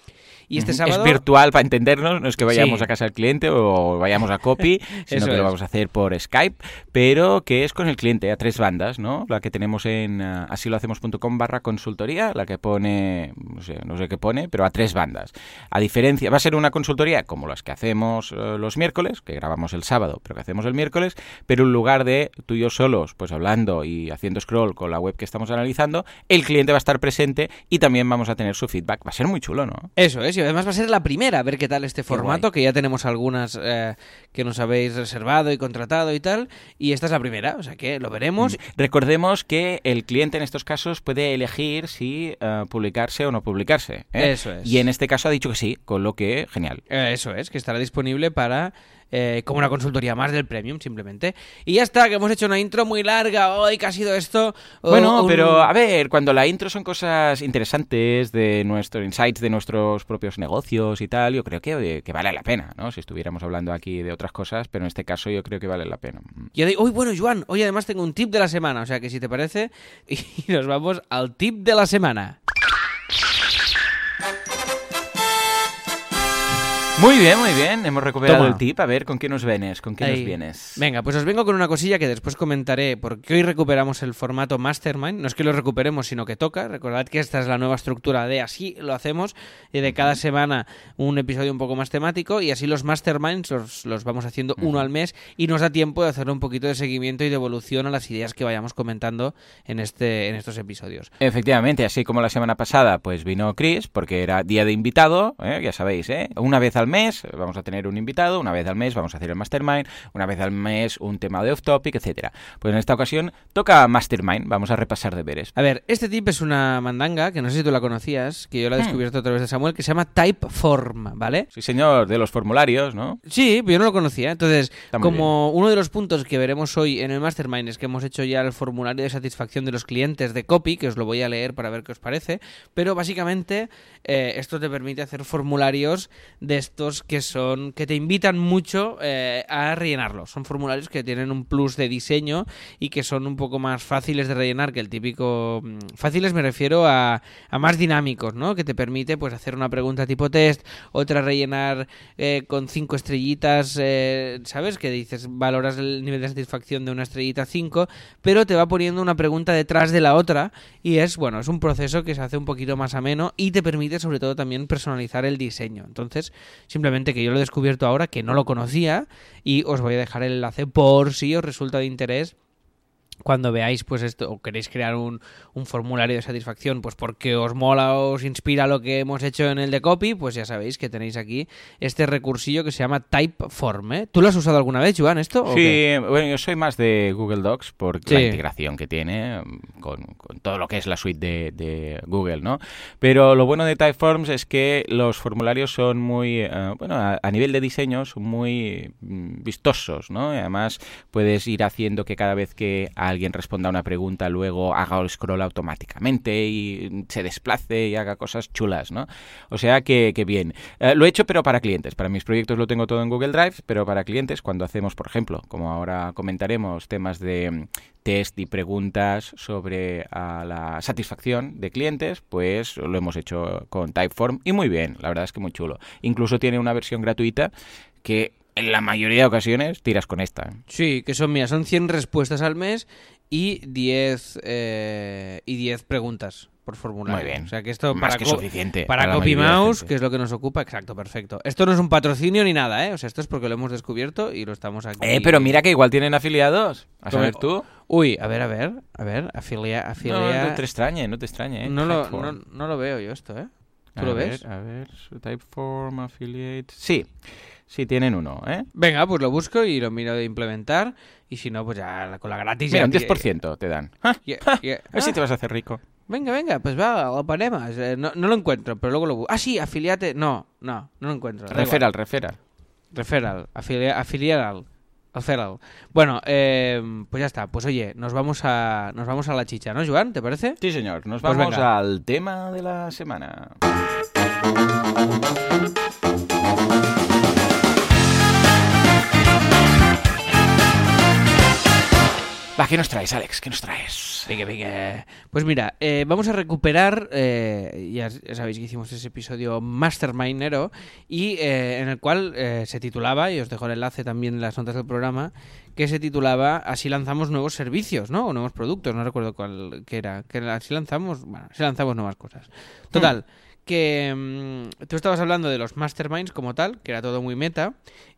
Y este sábado. Es virtual para entendernos, no es que vayamos Sí. a casa del cliente o vayamos a copy, [LAUGHS] sino que es. lo vamos a hacer por Skype, pero que es con el cliente a tres bandas, ¿no? La que tenemos en uh, asilohacemos.com barra consultoría, la que pone, no sé, no sé qué pone, pero a tres bandas. A diferencia, va a ser una consultoría como las que hacemos eh, los miércoles, que grabamos el sábado, pero que hacemos el miércoles, pero en lugar de tú y yo solos, pues hablando y haciendo scroll con la web que estamos analizando, el cliente va a estar presente y también vamos a tener su feedback. Va a ser muy chulo, ¿no? Eso es, y además va a ser la primera, a ver qué tal este formato, que ya tenemos algunas eh, que nos habéis reservado y contratado y tal, y esta es la primera, o sea que lo veremos. Recordemos que el cliente en estos casos puede elegir si eh, publicarse o no publicarse. ¿eh? Eso es. Y en este caso ha dicho que sí, con lo que genial. Eh, eso es, que estará disponible para eh, como una consultoría más del Premium, simplemente. Y ya está, que hemos hecho una intro muy larga hoy, que ha sido esto. o- Bueno, un- pero a ver, cuando la intro son cosas interesantes de nuestros insights, de nuestros propios negocios y tal, yo creo que, que vale la pena, ¿no? Si estuviéramos hablando aquí de otras cosas, pero en este caso yo creo que vale la pena. Y hoy, uy, bueno, Joan, hoy además tengo un tip de la semana, o sea que si te parece, [LAUGHS] y nos vamos al tip de la semana. Muy bien, muy bien. Hemos recuperado Toma. el tip. A ver, ¿con qué nos vienes? ¿Con qué Ahí. nos vienes? Venga, pues os vengo con una cosilla que después comentaré, porque hoy recuperamos el formato Mastermind. No es que lo recuperemos, sino que toca. Recordad que esta es la nueva estructura de así lo hacemos, y de cada semana un episodio un poco más temático, y así los Masterminds los, los vamos haciendo uno al mes, y nos da tiempo de hacer un poquito de seguimiento y de evolución a las ideas que vayamos comentando en, este, en estos episodios. Efectivamente, así como la semana pasada, pues vino Chris, porque era día de invitado, ¿eh? ya sabéis, ¿eh? una vez al mes vamos a tener un invitado, una vez al mes vamos a hacer el Mastermind, una vez al mes un tema de off-topic, etcétera. Pues en esta ocasión toca Mastermind, vamos a repasar deberes. A ver, este tip es una mandanga, que no sé si tú la conocías, que yo la he Hmm. descubierto a través de Samuel, que se llama Typeform, ¿vale? Sí, señor, de los formularios, ¿no? Sí, yo no lo conocía. Entonces, como uno de los puntos que veremos hoy en el Mastermind es que hemos hecho ya el formulario de satisfacción de los clientes de Copy, que os lo voy a leer para ver qué os parece, pero básicamente eh, esto te permite hacer formularios de que son que te invitan mucho eh, a rellenarlos. Son formularios que tienen un plus de diseño y que son un poco más fáciles de rellenar que el típico mm, fáciles me refiero a, a más dinámicos, ¿no? Que te permite pues hacer una pregunta tipo test, otra rellenar eh, con cinco estrellitas, eh, ¿sabes? Que dices, valoras el nivel de satisfacción de una estrellita 5, pero te va poniendo una pregunta detrás de la otra y es, bueno, es un proceso que se hace un poquito más ameno y te permite sobre todo también personalizar el diseño. Entonces, simplemente que yo lo he descubierto ahora, que no lo conocía y os voy a dejar el enlace por si os resulta de interés cuando veáis pues esto o queréis crear un, un formulario de satisfacción pues porque os mola o os inspira lo que hemos hecho en el de copy pues ya sabéis que tenéis aquí este recursillo que se llama Typeform ¿eh? ¿tú lo has usado alguna vez Joan esto? qué? Sí, bueno, yo soy más de Google Docs por Sí. la integración que tiene mm, con, con todo lo que es la suite de, de Google, ¿no? Pero lo bueno de Typeforms es que los formularios son muy, eh, bueno, a, a nivel de diseño son muy mm, vistosos, ¿no? Y además puedes ir haciendo que cada vez que alguien responda una pregunta, luego haga el scroll automáticamente y se desplace y haga cosas chulas, ¿no? O sea que, que bien. Eh, lo he hecho, pero para clientes. Para mis proyectos lo tengo todo en Google Drive, pero para clientes, cuando hacemos, por ejemplo, como ahora comentaremos, temas de mm, test y preguntas sobre a la satisfacción de clientes, pues lo hemos hecho con Typeform y muy bien, la verdad es que muy chulo. Incluso tiene una versión gratuita que en la mayoría de ocasiones tiras con esta. Sí, que son, mira, son 100 respuestas al mes y 10 eh, y 10 preguntas por formulario. Muy bien. O sea que esto Más para que suficiente. Para CopyMouse, gente. que es lo que nos ocupa, exacto, perfecto. Esto no es un patrocinio ni nada, ¿eh? O sea, esto es porque lo hemos descubierto y lo estamos aquí. Eh, pero mira que igual tienen afiliados. A saber tú. Uy, a ver, a ver, a ver, afilia, afilia... no te extrañe, no te extrañe. ¿eh? No lo, no, no lo veo yo esto, ¿eh? ¿Tú A lo ver, ves? A ver, Typeform, Affiliate. Sí, sí tienen uno, ¿eh? Venga, pues lo busco y lo miro de implementar. Y si no, pues ya con la gratis... Mira, ya un ti- 10% te dan. [LAUGHS] Ah, a ver si Ah, te vas a hacer rico. Venga, venga, pues va, lo ponemos. Eh, no, no lo encuentro, pero luego lo busco. Ah, sí, afiliate... No, no, no lo encuentro. Referral, referral. Referral, afilia- afiliar Referral. Bueno, eh, pues ya está. Pues oye, nos vamos a nos vamos a la chicha, ¿no, Joan? ¿Te parece? Sí, señor. Nos Pues vamos venga. al tema de la semana. ¿Qué nos traes, Alex? ¿Qué nos traes? Venga, venga. Pues mira, eh, vamos a recuperar, eh, ya, ya sabéis que hicimos ese episodio Mastermindero, y eh, en el cual eh, se titulaba, y os dejo el enlace también en las notas del programa, que se titulaba Así lanzamos nuevos servicios, ¿no? O nuevos productos, no recuerdo cuál que era. Que así lanzamos, bueno, así lanzamos nuevas cosas. Total, que mm, tú estabas hablando de los masterminds como tal, que era todo muy meta,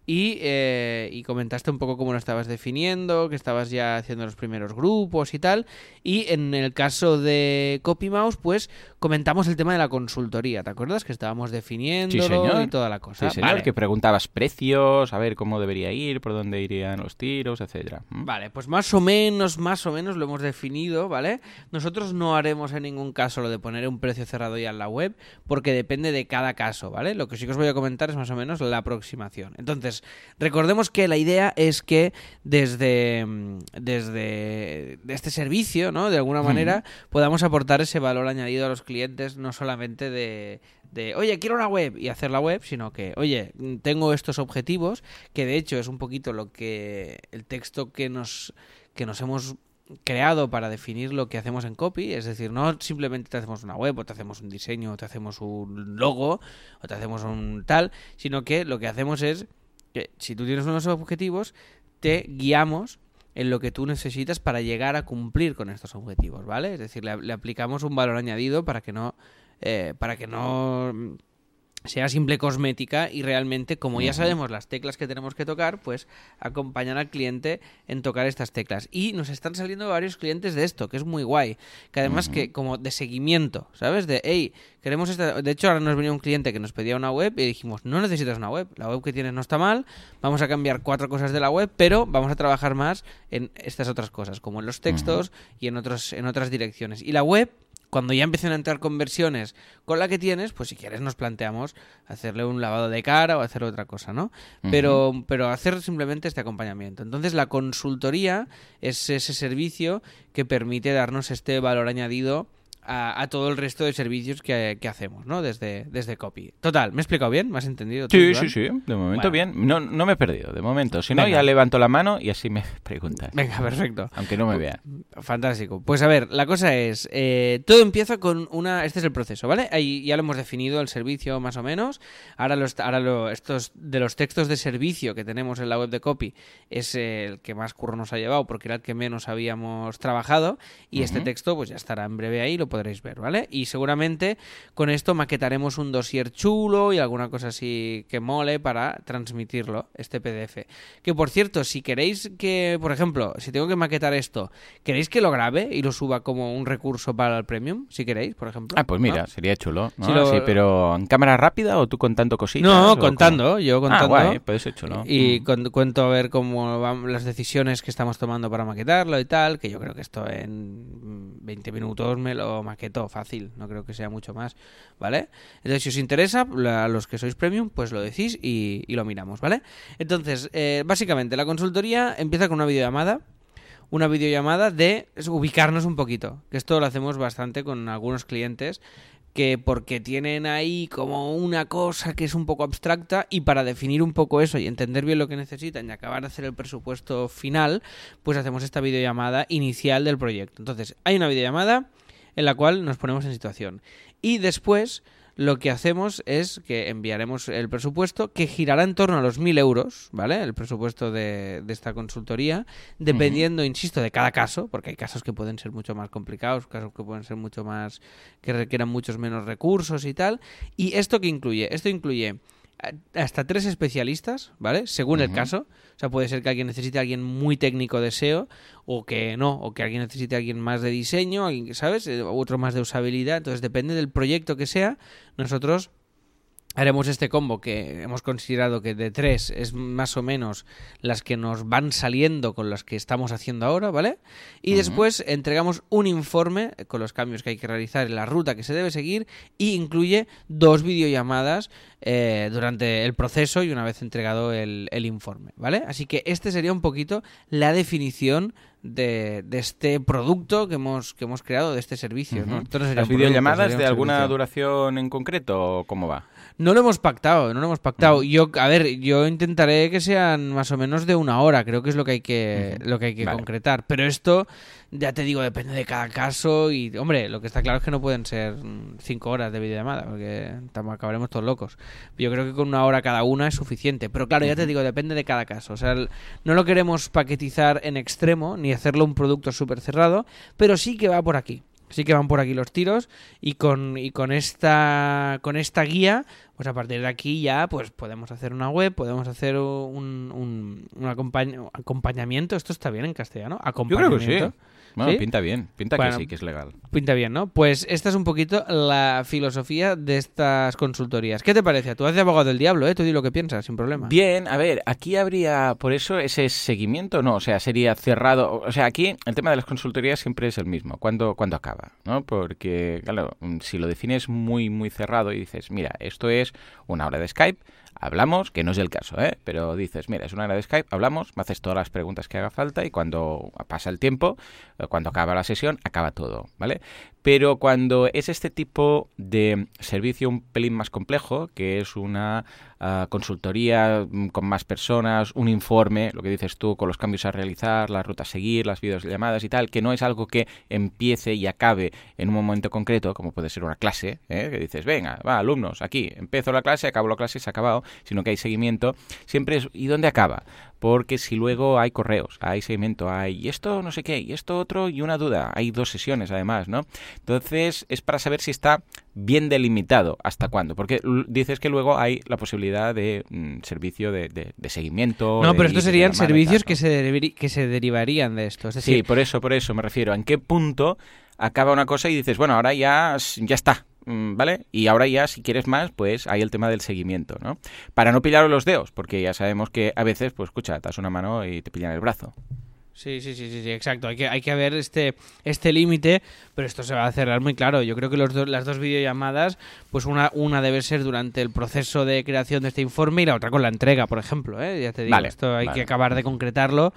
y, eh, y comentaste un poco cómo lo estabas definiendo, que estabas ya haciendo los primeros grupos y tal. Y en el caso de CopyMouse, pues comentamos el tema de la consultoría, ¿te acuerdas? Que estábamos definiéndolo señor. y toda la cosa. Sí, señor, Vale. que preguntabas precios, a ver cómo debería ir, por dónde irían los tiros, etcétera. ¿Mm? Vale, pues más o menos, más o menos lo hemos definido, ¿vale? Nosotros no haremos en ningún caso lo de poner un precio cerrado ya en la web, porque depende de cada caso, ¿vale? Lo que sí que os voy a comentar es más o menos la aproximación. Entonces, recordemos que la idea es que desde, mm, desde de este servicio, ¿no? De alguna manera, podamos aportar ese valor añadido a los clientes, no solamente de, de, oye, quiero una web y hacer la web, sino que, oye, mm, tengo estos objetivos, que de hecho es un poquito lo que el texto que nos, que nos hemos creado para definir lo que hacemos en copy, es decir, no simplemente te hacemos una web o te hacemos un diseño o te hacemos un logo o te hacemos un tal, sino que lo que hacemos es que si tú tienes unos objetivos, te guiamos en lo que tú necesitas para llegar a cumplir con estos objetivos, ¿vale? Es decir, le, le aplicamos un valor añadido para que no eh, para que no sea simple cosmética y realmente, como ya sabemos las teclas que tenemos que tocar, pues acompañar al cliente en tocar estas teclas. Y nos están saliendo varios clientes de esto, que es muy guay. Que además que como de seguimiento, ¿sabes? De, hey, queremos esta... De hecho, ahora nos venía un cliente que nos pedía una web y dijimos, no necesitas una web, la web que tienes no está mal, vamos a cambiar cuatro cosas de la web, pero vamos a trabajar más en estas otras cosas, como en los textos y en, otros, en otras direcciones. Y la web cuando ya empiecen a entrar conversiones con la que tienes, pues si quieres nos planteamos hacerle un lavado de cara o hacer otra cosa, ¿no? Pero, pero hacer simplemente este acompañamiento. Entonces la consultoría es ese servicio que permite darnos este valor añadido a, a todo el resto de servicios que, que hacemos, ¿no? Desde, desde Copy. Total, ¿me he explicado bien? ¿Me has entendido? tú, Sí, Joan? sí, sí, de momento Bueno. bien. No, no me he perdido, de momento. Si no, Venga. ya levanto la mano y así me [LAUGHS] preguntas. Venga, perfecto. Aunque no me vea. Fantástico. Pues a ver, la cosa es, eh, todo empieza con una, este es el proceso, ¿vale? Ahí ya lo hemos definido el servicio más o menos. Ahora, los, ahora lo, estos de los textos de servicio que tenemos en la web de Copy es el que más curro nos ha llevado porque era el que menos habíamos trabajado y este texto pues ya estará en breve ahí, lo podréis ver, ¿vale? Y seguramente con esto maquetaremos un dossier chulo y alguna cosa así que mole para transmitirlo, este PDF. Que por cierto, si queréis que, por ejemplo, si tengo que maquetar esto, ¿queréis que lo grabe y lo suba como un recurso para el premium? Si queréis, por ejemplo. Ah, pues mira, ¿No? sería chulo. ¿no? Si lo- Sí, pero ¿en cámara rápida o tú contando cositas? No, contando, yo cómo? contando. Ah, guay, puede ser chulo. Y Mm. con- cuento a ver cómo van las decisiones que estamos tomando para maquetarlo y tal, que yo creo que esto en 20 minutos me lo maqueto fácil, no creo que sea mucho más, ¿vale? Entonces, si os interesa, a los que sois premium, pues lo decís y, y lo miramos, ¿vale? Entonces, eh, básicamente, la consultoría empieza con una videollamada, una videollamada de ubicarnos un poquito. Que esto lo hacemos bastante con algunos clientes que porque tienen ahí como una cosa que es un poco abstracta y para definir un poco eso y entender bien lo que necesitan y acabar de hacer el presupuesto final, pues hacemos esta videollamada inicial del proyecto. Entonces, hay una videollamada en la cual nos ponemos en situación y después lo que hacemos es que enviaremos el presupuesto que girará en torno a los 1.000 euros, ¿vale? El presupuesto de, de esta consultoría, dependiendo, insisto, de cada caso, porque hay casos que pueden ser mucho más complicados, casos que pueden ser mucho más, que requieran muchos menos recursos y tal. ¿Y esto qué incluye? Esto incluye hasta tres especialistas, ¿vale? Según el caso. O sea, puede ser que alguien necesite a alguien muy técnico de SEO o que no, o que alguien necesite a alguien más de diseño, alguien, ¿sabes? Eh, otro más de usabilidad. Entonces, depende del proyecto que sea, nosotros haremos este combo que hemos considerado que de tres es más o menos las que nos van saliendo con las que estamos haciendo ahora, ¿vale? Y después entregamos un informe con los cambios que hay que realizar en la ruta que se debe seguir y incluye dos videollamadas eh, durante el proceso y una vez entregado el, informe, ¿vale? Así que este sería un poquito la definición de, este producto que hemos, que hemos creado, de este servicio. ¿no? ¿Las videollamadas de alguna duración en concreto o cómo va? No lo hemos pactado, no lo hemos pactado. Yo, a ver, yo intentaré que sean más o menos de una hora, creo que es lo que hay que, lo que hay que concretar. Pero esto, ya te digo, depende de cada caso y, hombre, lo que está claro es que no pueden ser cinco horas de videollamada, porque acabaremos todos locos. Yo creo que con una hora cada una es suficiente. Pero claro, ya te digo, depende de cada caso. O sea, no lo queremos paquetizar en extremo, ni hacerlo un producto súper cerrado, pero sí que va por aquí. Sí que van por aquí los tiros y con, y con esta con esta guía, pues a partir de aquí ya pues podemos hacer una web, podemos hacer un, un, un acompañamiento. Esto está bien en castellano. Acompañamiento. Yo creo que sí. Bueno, pinta bien, pinta que sí, que es legal. Pinta bien, ¿no? Pues esta es un poquito la filosofía de estas consultorías. ¿Qué te parece? Tú haces abogado del diablo, ¿eh? Tú di lo que piensas, sin problema. Bien, a ver, aquí habría, por eso, ese seguimiento, no, o sea, sería cerrado. O sea, aquí el tema de las consultorías siempre es el mismo. ¿Cuándo, cuando acaba? ¿no? Porque, claro, si lo defines muy, muy cerrado y dices, mira, esto es una hora de Skype, hablamos, que no es el caso, ¿eh? pero dices, mira, es una hora de Skype, hablamos, me haces todas las preguntas que haga falta y cuando pasa el tiempo, eh, cuando acaba la sesión, acaba todo, ¿vale? Pero cuando es este tipo de servicio un pelín más complejo, que es una ah, consultoría mm, con más personas, un informe, lo que dices tú, con los cambios a realizar, la ruta a seguir, las videollamadas y tal, que no es algo que empiece y acabe en un momento concreto, como puede ser una clase, ¿eh? que dices, venga, va, alumnos, aquí, empiezo la clase, acabo la clase, se ha acabado, sino que hay seguimiento, siempre es, ¿y dónde acaba? Porque si luego hay correos, hay seguimiento, hay esto no sé qué, y esto otro y una duda, hay dos sesiones además, ¿no? Entonces es para saber si está bien delimitado hasta cuándo, porque dices que luego hay la posibilidad de mm, servicio de, seguimiento. No, pero estos serían servicios que, se que se derivarían de esto. sí, por eso, por eso me refiero. ¿En qué punto acaba una cosa y dices, bueno, ahora ya, ya está, ¿vale? Y ahora ya, si quieres más, pues hay el tema del seguimiento, ¿no? Para no pillar los dedos, porque ya sabemos que a veces, pues escucha, te das una mano y te pillan el brazo. Sí, sí, sí, sí, exacto. Hay que, hay que ver este, este límite, pero esto se va a cerrar muy claro. Yo creo que los las dos videollamadas, pues una, una debe ser durante el proceso de creación de este informe y la otra con la entrega, por ejemplo. ¿eh? Ya te digo, esto hay que acabar de concretarlo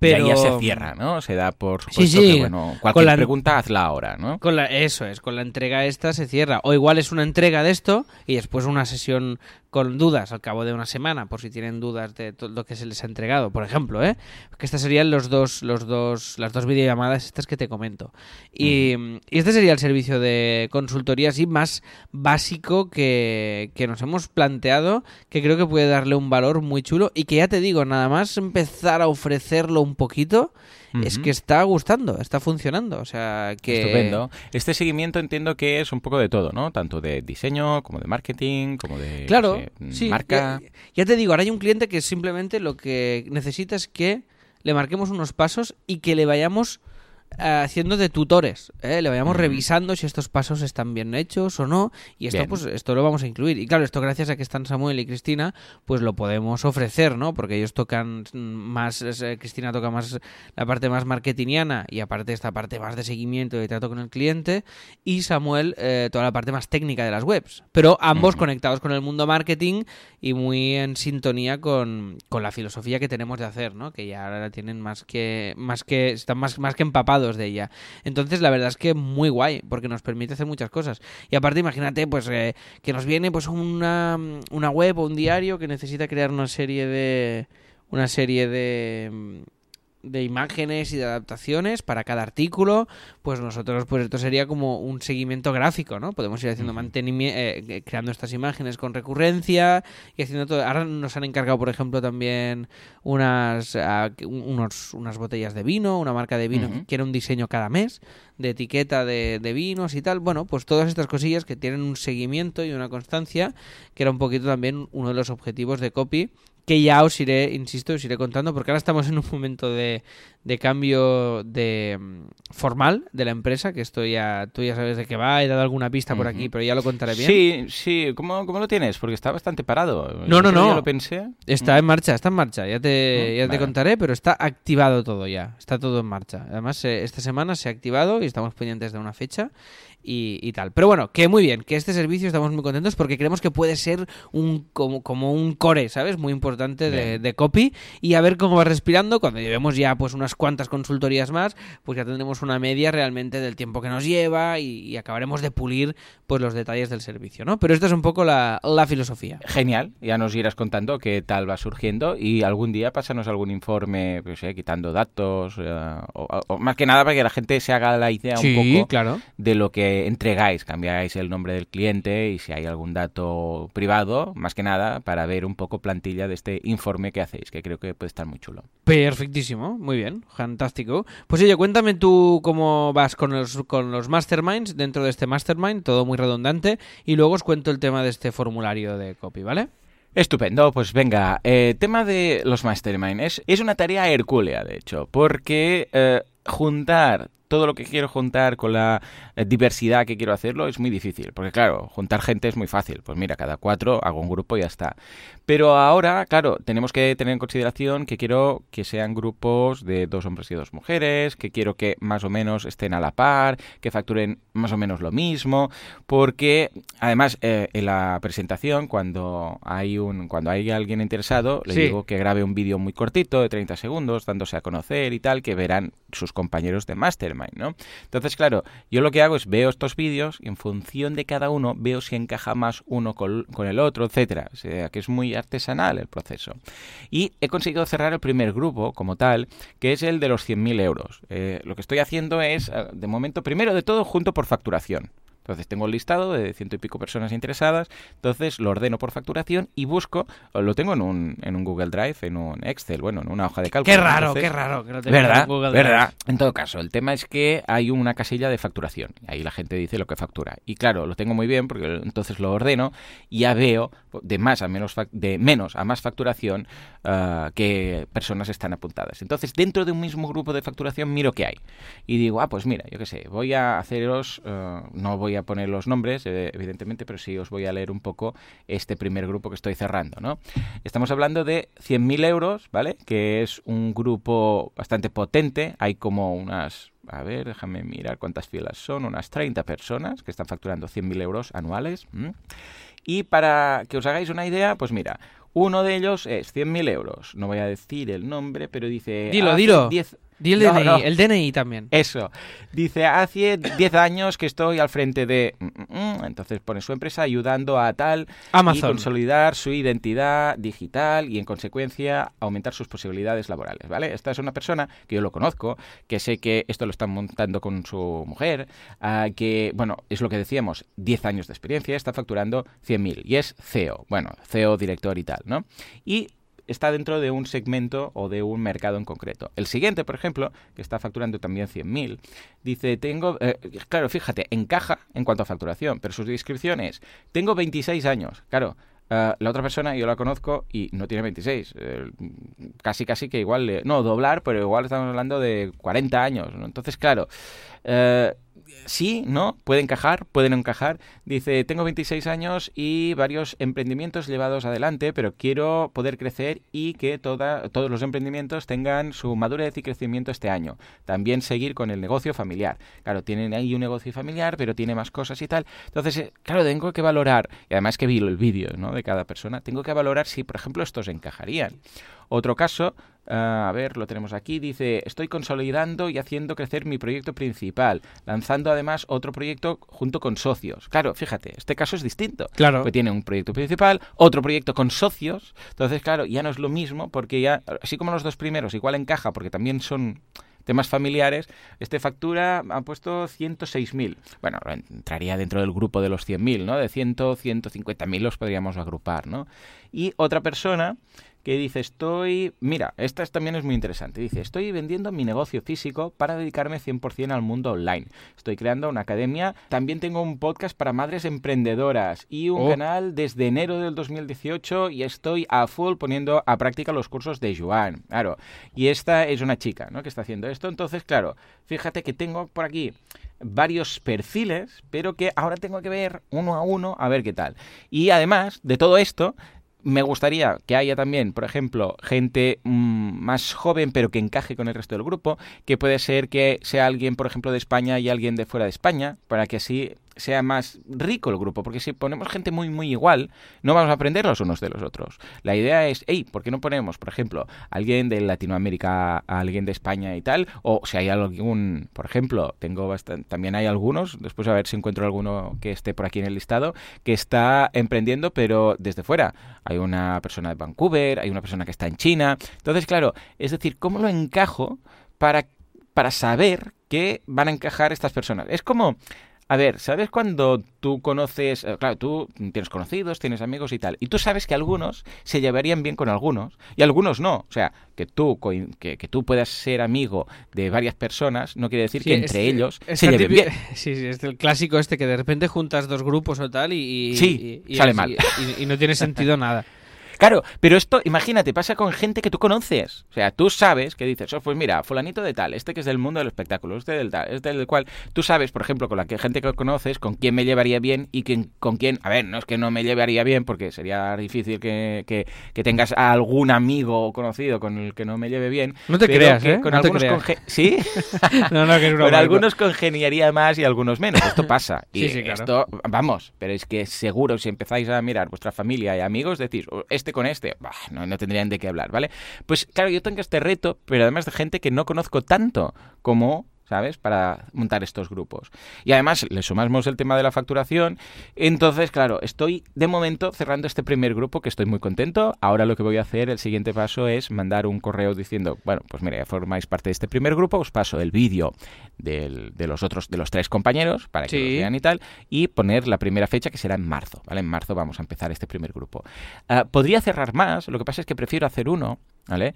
pero... ya se cierra, ¿no? Se da por supuesto sí, sí. que, bueno, cualquier pregunta hazla ahora, ¿no? Con la, eso es, con la entrega esta se cierra. O igual es una entrega de esto y después una sesión con dudas al cabo de una semana, por si tienen dudas de todo lo que se les ha entregado, por ejemplo, ¿eh? Que estas serían los dos, los dos, las dos videollamadas estas que te comento. Y, este sería el servicio de consultoría así más básico que, que nos hemos planteado, que creo que puede darle un valor muy chulo y que ya te digo, nada más empezar a ofrecerlo un poquito, es que está gustando, está funcionando. O sea, que... Estupendo. Este seguimiento entiendo que es un poco de todo, ¿no? Tanto de diseño, como de marketing, como de claro, marca. Ya, te digo, ahora hay un cliente que simplemente lo que necesita es que le marquemos unos pasos y que le vayamos haciendo de tutores, ¿eh? le vayamos revisando si estos pasos están bien hechos o no, y esto Bien. pues esto lo vamos a incluir. Y claro, esto gracias a que están Samuel y Cristina, pues lo podemos ofrecer, ¿no? Porque ellos tocan más, eh, Cristina toca más la parte más marketingiana y aparte esta parte más de seguimiento y de trato con el cliente, y Samuel eh, toda la parte más técnica de las webs, pero ambos conectados con el mundo marketing y muy en sintonía con, con la filosofía que tenemos de hacer, ¿no? Que ya ahora tienen más que más que están más, más que empapados de ella. Entonces, la verdad es que muy guay, porque nos permite hacer muchas cosas. Y aparte, imagínate, pues, eh, que nos viene pues una, una web o un diario que necesita crear una serie de. una serie de. De imágenes y de adaptaciones para cada artículo, pues nosotros, pues esto sería como un seguimiento gráfico, ¿no? Podemos ir haciendo mantenimiento, creando estas imágenes con recurrencia y haciendo todo. Ahora nos han encargado, por ejemplo, también unas, un- unos, unas botellas de vino, una marca de vino que quiere un diseño cada mes de etiqueta de, de vinos y tal. Bueno, pues todas estas cosillas que tienen un seguimiento y una constancia, que era un poquito también uno de los objetivos de copy que ya os iré, insisto, os iré contando, porque ahora estamos en un momento de, de cambio de mm, formal de la empresa, que esto ya, tú ya sabes de qué va, he dado alguna pista por aquí, pero ya lo contaré bien. Sí, sí. ¿Cómo, ¿Cómo lo tienes? Porque está bastante parado. No, no, no. lo pensé. Está en marcha, está en marcha, ya te, Mm, ya te contaré, pero está activado todo ya, está todo en marcha. Además, eh, esta semana se ha activado y estamos pendientes de una fecha y, y tal. Pero bueno, que muy bien, que este servicio estamos muy contentos porque creemos que puede ser un como, como un core, ¿sabes? Muy importante de, de copy y a ver cómo va respirando. Cuando llevemos ya pues unas cuantas consultorías más, pues ya tendremos una media realmente del tiempo que nos lleva y, y acabaremos de pulir pues los detalles del servicio, ¿no? Pero esta es un poco la, la filosofía. Genial, ya nos irás contando qué tal va surgiendo y algún día pásanos algún informe, pues, eh, quitando datos, eh, o, o más que nada para que la gente se haga la idea un poco claro. de lo que entregáis, cambiáis el nombre del cliente y si hay algún dato privado, más que nada para ver un poco plantilla de este informe que hacéis, que creo que puede estar muy chulo. Perfectísimo, muy bien, fantástico. Pues oye, cuéntame tú cómo vas con los, con los masterminds dentro de este mastermind, todo muy redundante, y luego os cuento el tema de este formulario de copy, ¿vale? Estupendo, pues venga, eh, tema de los mastermind es, es una tarea hercúlea, de hecho, porque eh, juntar todo lo que quiero juntar con la eh, diversidad que quiero hacerlo es muy difícil, porque claro, juntar gente es muy fácil, pues mira, cada cuatro hago un grupo y ya está. Pero ahora, claro, tenemos que tener en consideración que quiero que sean grupos de dos hombres y dos mujeres, que quiero que más o menos estén a la par, que facturen más o menos lo mismo, porque además eh, en la presentación cuando hay un cuando hay alguien interesado le Sí. digo que grabe un vídeo muy cortito de 30 segundos dándose a conocer y tal que verán sus compañeros de mastermind, ¿no? Entonces, claro, yo lo que hago es veo estos vídeos y en función de cada uno veo si encaja más uno con, con el otro, etcétera. O sea, que es muy artesanal el proceso. Y he conseguido cerrar el primer grupo como tal, que es el de los 100.000 euros. Eh, lo que estoy haciendo es, eh, de momento, primero de todo, junto por facturación. Entonces tengo el listado de ciento y pico personas interesadas, entonces lo ordeno por facturación y busco, lo tengo en un, en un Google Drive, en un Excel, bueno, en una hoja de cálculo. Qué raro, Entonces- qué raro que lo tengas ¿Verdad? en Google Drive. ¿Verdad? En todo caso, el tema es que hay una casilla de facturación. Ahí la gente dice lo que factura. Y claro, lo tengo muy bien porque entonces lo ordeno y ya veo de más a menos de menos a más facturación ah, que personas están apuntadas. Entonces, dentro de un mismo grupo de facturación miro qué hay. Y digo, ah, pues mira, yo qué sé, voy a haceros, ah, no voy a poner los nombres, eh, evidentemente, pero sí os voy a leer un poco este primer grupo que estoy cerrando, ¿no? Estamos hablando de 100.000 euros, ¿vale? Que es un grupo bastante potente. Hay como unas, a ver, déjame mirar cuántas filas son, unas 30 personas que están facturando 100.000 euros anuales. Y para que os hagáis una idea, pues mira, uno de ellos es 100.000 euros. No voy a decir el nombre, pero dice... Dilo, dilo. 10 Di el No, DNI, no. el DNI también. eso. Dice, hace 10 años que estoy al frente de... mm, mm, mm. Entonces pone su empresa ayudando a tal y Amazon. consolidar su identidad digital y en consecuencia aumentar sus posibilidades laborales, ¿vale? Esta es una persona que yo lo conozco, que sé que esto lo están montando con su mujer, ah, que, bueno, es lo que decíamos, 10 años de experiencia, está facturando 100.000 y es CEO, bueno, CEO, director y tal, ¿no? Y está dentro de un segmento o de un mercado en concreto. El siguiente, por ejemplo, que está facturando también 100.000, dice, tengo, eh, claro, fíjate, encaja en cuanto a facturación, pero sus descripciones, tengo 26 años, claro, Uh, la otra persona yo la conozco y no tiene 26. Eh, casi, casi que igual... Le, no, doblar, pero igual estamos hablando de 40 años. Entonces, claro... sí, ¿no? Puede encajar, pueden encajar. Dice, tengo 26 años y varios emprendimientos llevados adelante, pero quiero poder crecer y que toda, todos los emprendimientos tengan su madurez y crecimiento este año. También seguir con el negocio familiar. Claro, tienen ahí un negocio familiar, pero tiene más cosas y tal. Entonces, eh, claro, tengo que valorar, y además que vi el vídeo ¿no? de cada persona, tengo que valorar si, por ejemplo, estos encajarían. Otro caso, uh, a ver, lo tenemos aquí, dice, estoy consolidando y haciendo crecer mi proyecto principal, lanzando además otro proyecto junto con socios. Claro, fíjate, este caso es distinto. Claro. Porque tiene un proyecto principal, otro proyecto con socios, entonces, claro, ya no es lo mismo porque ya, así como los dos primeros, igual encaja porque también son temas familiares, este factura ha puesto 106.000. Bueno, entraría dentro del grupo de los 100.000, ¿no? De 100, 150.000 los podríamos agrupar, ¿no? Y otra persona que dice, estoy... Mira, esta también es muy interesante. Dice, estoy vendiendo mi negocio físico para dedicarme 100% al mundo online. Estoy creando una academia. También tengo un podcast para madres emprendedoras y un Oh. canal desde enero del 2018 y estoy a full poniendo a práctica los cursos de Joan. Claro. Y esta es una chica, ¿no? Que está haciendo esto. Entonces, claro, fíjate que tengo por aquí varios perfiles, pero que ahora tengo que ver uno a uno a ver qué tal. Y además de todo esto, me gustaría que haya también, por ejemplo, gente mmm, más joven pero que encaje con el resto del grupo, que puede ser que sea alguien, por ejemplo, de España y alguien de fuera de España, para que así sea más rico el grupo, porque si ponemos gente muy, muy igual, no vamos a aprender los unos de los otros. La idea es, hey, ¿por qué no ponemos, por ejemplo, alguien de Latinoamérica, alguien de España y tal? O si hay algún, por ejemplo, tengo bastante, también hay algunos, después a ver si encuentro alguno que esté por aquí en el listado, que está emprendiendo, pero desde fuera. Hay una persona de Vancouver, hay una persona que está en China. Entonces, claro, es decir, ¿cómo lo encajo para, para saber que van a encajar estas personas? Es como a ver, ¿sabes cuando tú conoces, eh, claro, tú tienes conocidos, tienes amigos y tal, y tú sabes que algunos se llevarían bien con algunos y algunos no? O sea, que tú, que, que tú puedas ser amigo de varias personas no quiere decir Sí, que entre es- ellos es se lleven típico- bien. [LAUGHS] Sí, sí, es el clásico este que de repente juntas dos grupos o tal y, y- Sí, y- sale mal. Y, y no tiene sentido [LAUGHS] nada. Claro, pero esto, imagínate, pasa con gente que tú conoces. O sea, tú sabes que dices, oh, pues mira, fulanito de tal, este que es del mundo del espectáculo, este del tal, este del cual, tú sabes, por ejemplo, con la que gente que conoces, con quién me llevaría bien y quién- con quién, a ver, no es que no me llevaría bien, porque sería difícil que, que- que tengas a algún amigo o conocido con el que no me lleve bien. No te creas, que ¿eh? Con No te algunos creas. conge- ¿Sí? [LAUGHS] No, no, que es Con algunos congeniaría más y algunos menos. Esto pasa. [LAUGHS] Y Sí, sí, claro. esto, vamos, pero es que seguro si empezáis a mirar vuestra familia y amigos, decís, "Oh, con este, no, no tendrían de qué hablar, ¿vale? Pues claro, yo tengo este reto, pero además de gente que no conozco tanto como... ¿Sabes? Para montar estos grupos. Y además le sumamos el tema de la facturación. Entonces, claro, estoy de momento cerrando este primer grupo que estoy muy contento. Ahora lo que voy a hacer, el siguiente paso es mandar un correo diciendo, bueno, pues mira, ya formáis parte de este primer grupo, os paso el vídeo del- de los otros, de los tres compañeros, para que Sí. los vean y tal, y poner la primera fecha que será en marzo, ¿vale? En marzo vamos a empezar este primer grupo. Ah, podría cerrar más, lo que pasa es que prefiero hacer uno, ¿vale?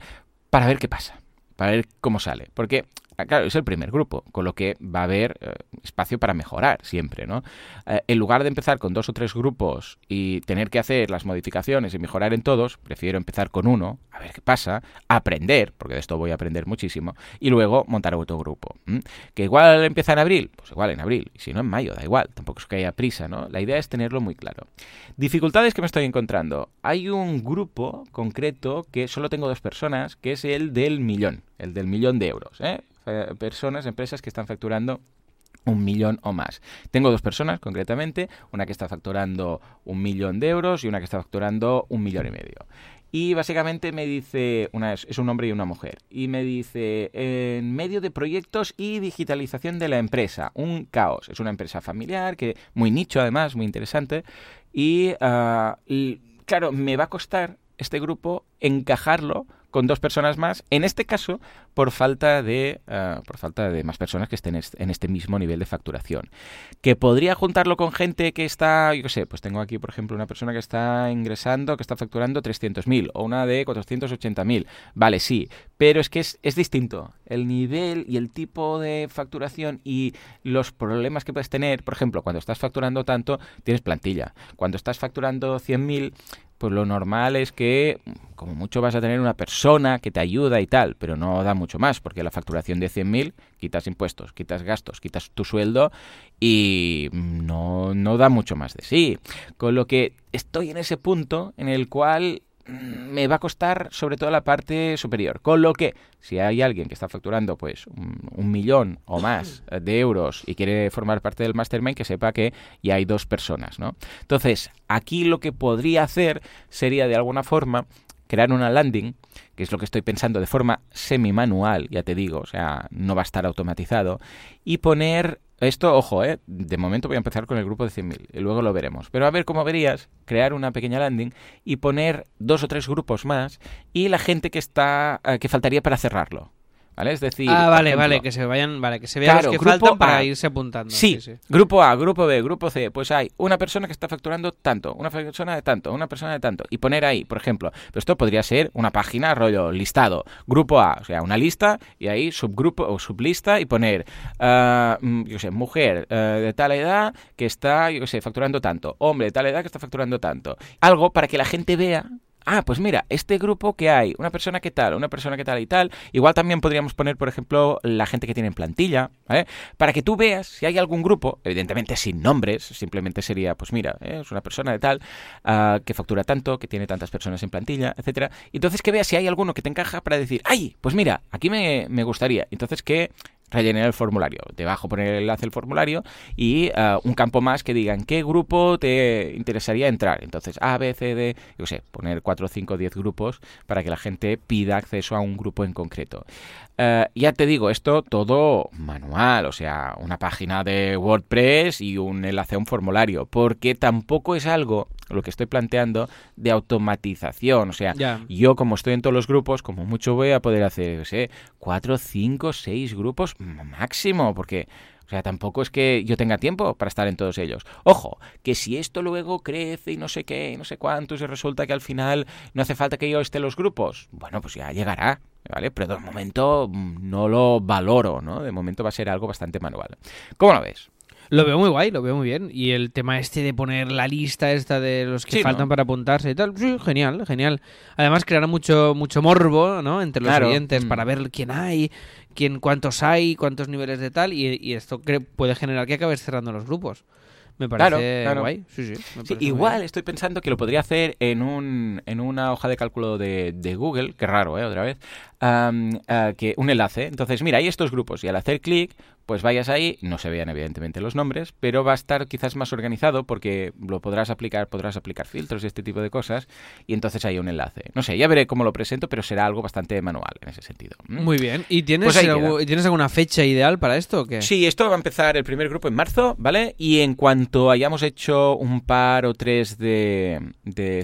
Para ver qué pasa, para ver cómo sale, porque... ah, Claro, es el primer grupo, con lo que va a haber eh, espacio para mejorar siempre, ¿no? Eh, en lugar de empezar con dos o tres grupos y tener que hacer las modificaciones y mejorar en todos, prefiero empezar con uno, a ver qué pasa, aprender, porque de esto voy a aprender muchísimo, y luego montar otro grupo. Que igual empieza en abril, pues igual en abril, y si no en mayo, da igual, tampoco es que haya prisa, ¿no? La idea es tenerlo muy claro. Dificultades que me estoy encontrando. Hay un grupo concreto que solo tengo dos personas, que es el del millón, el del millón de euros, ¿eh? Personas, empresas que están facturando un millón o más. Tengo dos personas concretamente, una que está facturando un millón de euros y una que está facturando un millón y medio. Y básicamente me dice, una es, un hombre y una mujer, y me dice, en medio de proyectos y digitalización de la empresa, un caos. Es una empresa familiar, que muy nicho además, muy interesante, y, ah, y, claro, me va a costar este grupo encajarlo con dos personas más, en este caso por falta de, uh, por falta de más personas que estén en este mismo nivel de facturación. Que podría juntarlo con gente que está, yo qué sé, pues tengo aquí, por ejemplo, una persona que está ingresando, que está facturando 300.000 o una de 480.000. Vale, sí, pero es que es, es distinto. El nivel y el tipo de facturación y los problemas que puedes tener, por ejemplo, cuando estás facturando tanto, tienes plantilla. Cuando estás facturando 100.000, pues lo normal es que como mucho vas a tener una persona que te ayuda y tal, pero no da mucho más, porque la facturación de 100.000 quitas impuestos, quitas gastos, quitas tu sueldo y no, no da mucho más de sí. Con lo que estoy en ese punto en el cual me va a costar sobre todo la parte superior. Con lo que, si hay alguien que está facturando pues un, millón o más de euros y quiere formar parte del mastermind, que sepa que ya hay dos personas, ¿no? Entonces, aquí lo que podría hacer sería de alguna forma crear una landing, que es lo que estoy pensando de forma semi-manual, ya te digo, o sea, no va a estar automatizado, y poner esto, ojo, ¿eh? de momento voy a empezar con el grupo de 100.000 y luego lo veremos. Pero a ver cómo verías, crear una pequeña landing y poner dos o tres grupos más y la gente que está eh, que faltaría para cerrarlo. ¿Vale? Es decir, ah, vale, vale, que se vayan, vale, que se vean los que faltan para irse apuntando. Sí, grupo A, grupo B, grupo C, pues hay una persona que está facturando tanto, una persona de tanto, una persona de tanto, y poner ahí, por ejemplo, pero esto podría ser una página, rollo, listado, grupo A, o sea, una lista, y ahí subgrupo o sublista, y poner, uh, yo sé, mujer uh, de tal edad que está, yo sé, facturando tanto, hombre de tal edad que está facturando tanto. Algo para que la gente vea ah, pues mira, este grupo que hay, una persona que tal, una persona que tal y tal, igual también podríamos poner, por ejemplo, la gente que tiene en plantilla, ¿vale? Para que tú veas si hay algún grupo, evidentemente sin nombres, simplemente sería, pues mira, ¿eh? es una persona de tal, uh, que factura tanto, que tiene tantas personas en plantilla, etcétera. Entonces que veas si hay alguno que te encaja para decir, ay, pues mira, aquí me, me gustaría. Entonces que rellenar el formulario. Debajo poner el enlace al formulario y uh, un campo más que diga en qué grupo te interesaría entrar. Entonces, A, B, C, D, yo sé, poner 4, 5, 10 grupos para que la gente pida acceso a un grupo en concreto. Uh, ya te digo, esto todo manual, o sea, una página de WordPress y un enlace a un formulario, porque tampoco es algo lo que estoy planteando de automatización. O sea, yo como estoy en todos los grupos, como mucho voy a poder hacer, no sé, cuatro, cinco, seis grupos máximo, porque... O sea, tampoco es que yo tenga tiempo para estar en todos ellos. Ojo, que si esto luego crece y no sé qué, y no sé cuántos, y resulta que al final no hace falta que yo esté en los grupos, bueno, pues ya llegará, ¿vale? Pero de momento mm, no lo valoro, ¿no? De momento va a ser algo bastante manual. ¿Cómo lo ves? Lo veo muy guay, lo veo muy bien. Y el tema este de poner la lista esta de los que faltan para apuntarse y tal, sí, genial, genial. Además creará mucho mucho morbo, ¿no? Entre los oyentes para mm. ver quién hay, quién cuántos hay, cuántos niveles de tal y, y esto puede generar que acabes cerrando los grupos. Me parece guay. Sí, sí, igual estoy pensando que lo podría hacer en, un, en una hoja de cálculo de, de Google, que raro, ¿eh? Otra vez. que un enlace. Entonces, mira, hay estos grupos y al hacer clic, pues vayas ahí, no se vean evidentemente los nombres, pero va a estar quizás más organizado porque lo podrás aplicar, podrás aplicar filtros y este tipo de cosas, y entonces hay un enlace. No sé, ya veré cómo lo presento, pero será algo bastante manual en ese sentido. Muy bien. ¿Y tienes, pues ¿tienes alguna fecha ideal para esto o qué? Sí, esto va a empezar el primer grupo en marzo, ¿vale? Y en cuanto hayamos hecho un par o tres de,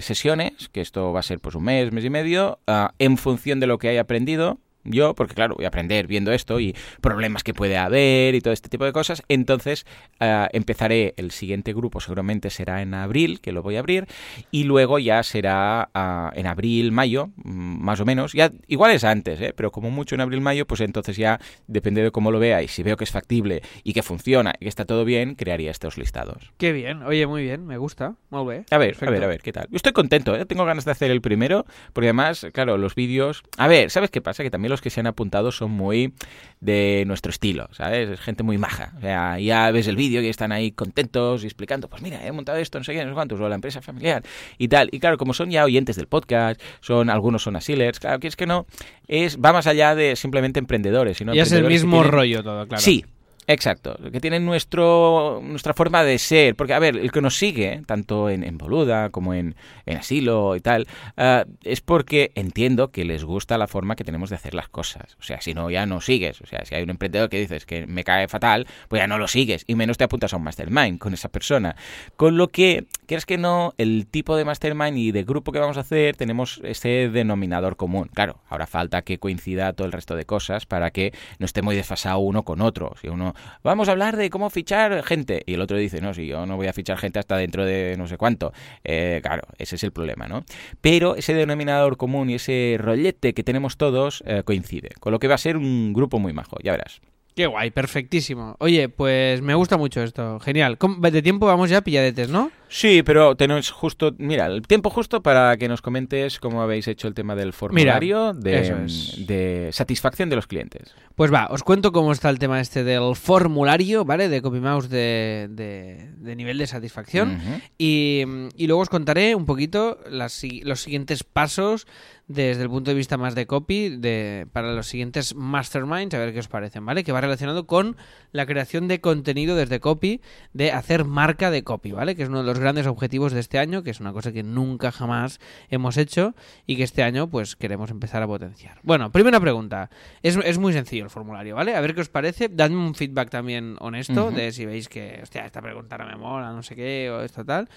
sesiones, que esto va a ser pues un mes, mes y medio, ah, en función de lo que haya aprendido, yo, porque claro, voy a aprender viendo esto y problemas que puede haber y todo este tipo de cosas. Entonces uh, empezaré el siguiente grupo, seguramente será en abril, que lo voy a abrir, y luego ya será uh, en abril, mayo, mm, más o menos. Ya igual es antes, ¿eh? pero como mucho en abril, mayo, pues entonces ya depende de cómo lo veáis. Si veo que es factible y que funciona y que está todo bien, crearía estos listados. Qué bien, oye, muy bien, me gusta. Muy bien. A ver, a ver, a ver, ¿qué tal? Yo estoy contento, ¿eh? tengo ganas de hacer el primero, porque además, claro, los vídeos. A ver, ¿sabes qué pasa? Que también los que se han apuntado son muy de nuestro estilo, ¿sabes? Es gente muy maja. O sea, ya ves el vídeo y están ahí contentos y explicando, pues mira, he montado esto, no sé qué, no sé cuántos, o la empresa familiar y tal. Y claro, como son ya oyentes del podcast, son algunos son asilers, claro, que es que no, es va más allá de simplemente emprendedores, sino Y es el mismo rollo todo, claro. Sí, Exacto, que tienen nuestro, nuestra forma de ser. Porque, a ver, el que nos sigue, tanto en, Boluda como en, Asilo y tal, uh, es porque entiendo que les gusta la forma que tenemos de hacer las cosas. O sea, si no, ya no sigues. O sea, si hay un emprendedor que dices que me cae fatal, pues ya no lo sigues. Y menos te apuntas a un mastermind con esa persona. Con lo que, quieres que no, el tipo de mastermind y de grupo que vamos a hacer, tenemos ese denominador común. Claro, ahora falta que coincida todo el resto de cosas para que no esté muy desfasado uno con otro. Si uno vamos a hablar de cómo fichar gente. Y el otro dice, no, si yo no voy a fichar gente hasta dentro de no sé cuánto. Eh, claro, ese es el problema, ¿no? Pero ese denominador común y ese rollete que tenemos todos eh, coincide. Con lo que va a ser un grupo muy majo, ya verás. Qué guay, perfectísimo. Oye, pues me gusta mucho esto. Genial. De tiempo vamos ya pilladetes, ¿no? Sí, pero tenemos justo, mira, el tiempo justo para que nos comentes cómo habéis hecho el tema del formulario de, de, satisfacción de los clientes. Pues va, os cuento cómo está el tema este del formulario, ¿vale? De CopyMouse de, de, de nivel de satisfacción. Uh -huh. y, y, luego os contaré un poquito las, los siguientes pasos desde el punto de vista más de copy de, para los siguientes masterminds, a ver qué os parecen, ¿vale? Que va relacionado con la creación de contenido desde copy, de hacer marca de copy, ¿vale? Que es uno de los grandes objetivos de este año, que es una cosa que nunca jamás hemos hecho y que este año pues queremos empezar a potenciar. Bueno, primera pregunta. Es, es muy sencillo el formulario, ¿vale? A ver qué os parece. Dadme un feedback también honesto uh -huh. de si veis que, hostia, esta pregunta no me mola, no sé qué, o esto tal.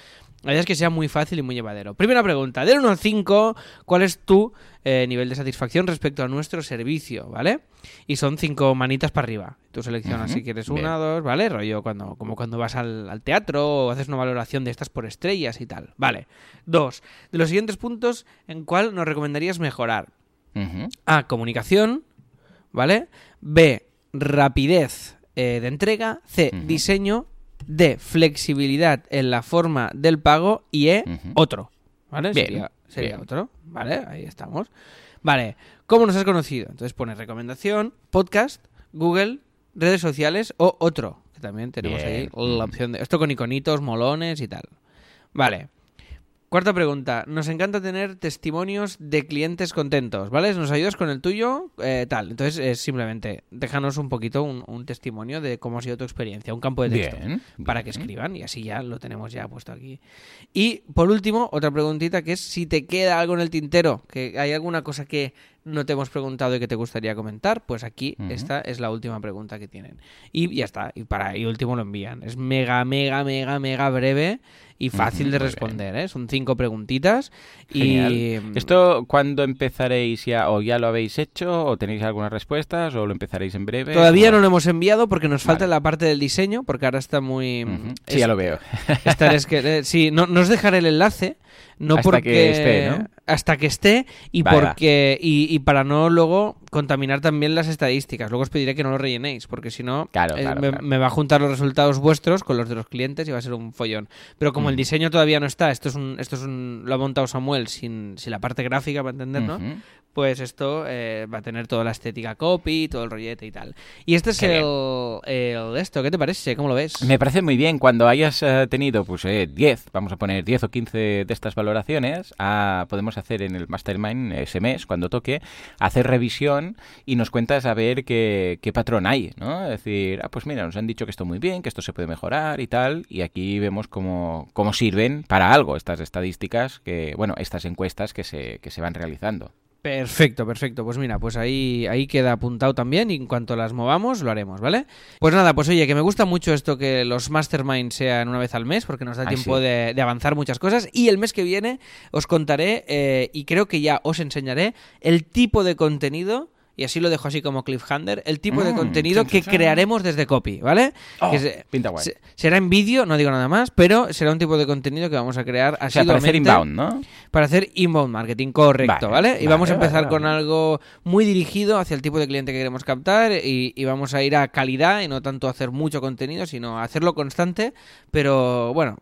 La idea es que sea muy fácil y muy llevadero. Primera pregunta, del 1 al 5, ¿cuál es tu eh, nivel de satisfacción respecto a nuestro servicio, ¿vale? Y son cinco manitas para arriba. Tú seleccionas uh -huh. si quieres una, Bien. dos, ¿vale? Rollo cuando, como cuando vas al, al, teatro o haces una valoración de estas por estrellas y tal. Vale. Dos, de los siguientes puntos, ¿en cuál nos recomendarías mejorar? Uh -huh. A, comunicación, ¿vale? B, rapidez eh, de entrega. C, uh -huh. diseño. D, flexibilidad en la forma del pago. Y E, otro. ¿Vale? Bien. Sería, sería Bien. otro. ¿Vale? Ahí estamos. Vale. ¿Cómo nos has conocido? Entonces pones recomendación, podcast, Google, redes sociales o otro. Que también tenemos Bien. ahí la opción de. Esto con iconitos, molones y tal. Vale. Cuarta pregunta. Nos encanta tener testimonios de clientes contentos, ¿vale? ¿Nos ayudas con el tuyo? Eh, tal. Entonces, es simplemente, déjanos un poquito un, un, testimonio de cómo ha sido tu experiencia, un campo de texto, bien, para bien. que escriban y así ya lo tenemos ya puesto aquí. Y, por último, otra preguntita que es si te queda algo en el tintero, que hay alguna cosa que no te hemos preguntado y que te gustaría comentar, pues aquí uh -huh. esta es la última pregunta que tienen. Y ya está, y para y último lo envían. Es mega, mega, mega, mega breve y fácil uh -huh, de responder, ¿eh? Son cinco preguntitas Genial. y... ¿Esto cuándo empezaréis ya? ¿O ya lo habéis hecho? ¿O tenéis algunas respuestas? ¿O lo empezaréis en breve? Todavía o... no lo hemos enviado porque nos falta vale. la parte del diseño, porque ahora está muy... Uh -huh. Sí, es... ya lo veo. es que, eh, sí, no, no os dejaré el enlace, no Hasta porque... que esté, ¿no? hasta que esté y vale, porque y, y, para no luego contaminar también las estadísticas. Luego os pediré que no lo rellenéis, porque si no claro, eh, me, claro. me, va a juntar los resultados vuestros con los de los clientes y va a ser un follón. Pero como el diseño todavía no está, esto es un, esto es un, lo ha montado Samuel sin, sin la parte gráfica para entender, ¿no? Pues esto eh, va a tener toda la estética copy, todo el rollete y tal. Y este es el, el, esto, ¿qué te parece? ¿Cómo lo ves? Me parece muy bien. Cuando hayas uh, tenido pues 10, eh, vamos a poner 10 o 15 de estas valoraciones, ah, podemos hacer en el Mastermind ese mes, cuando toque, hacer revisión y nos cuentas a ver qué, qué patrón hay, ¿no? Es decir, ah, pues mira, nos han dicho que esto muy bien, que esto se puede mejorar y tal, y aquí vemos cómo, cómo sirven para algo estas estadísticas, que bueno, estas encuestas que se, que se van realizando. Perfecto, perfecto. Pues mira, pues ahí, ahí queda apuntado también y en cuanto las movamos lo haremos, ¿vale? Pues nada, pues oye, que me gusta mucho esto que los masterminds sean una vez al mes porque nos da Ay, tiempo sí. de, de, avanzar muchas cosas y el mes que viene os contaré eh, y creo que ya os enseñaré el tipo de contenido y así lo dejo así como cliffhanger, el tipo mm, de contenido que crearemos desde Copy, ¿vale? Oh, que se, pinta guay. Se, será en vídeo, no digo nada más, pero será un tipo de contenido que vamos a crear así. O sea, para hacer inbound, ¿no? Para hacer inbound marketing, correcto, ¿vale? ¿vale? Y vale, vamos a empezar vale, con algo muy dirigido hacia el tipo de cliente que queremos captar y, y, vamos a ir a calidad y no tanto a hacer mucho contenido, sino a hacerlo constante, pero bueno,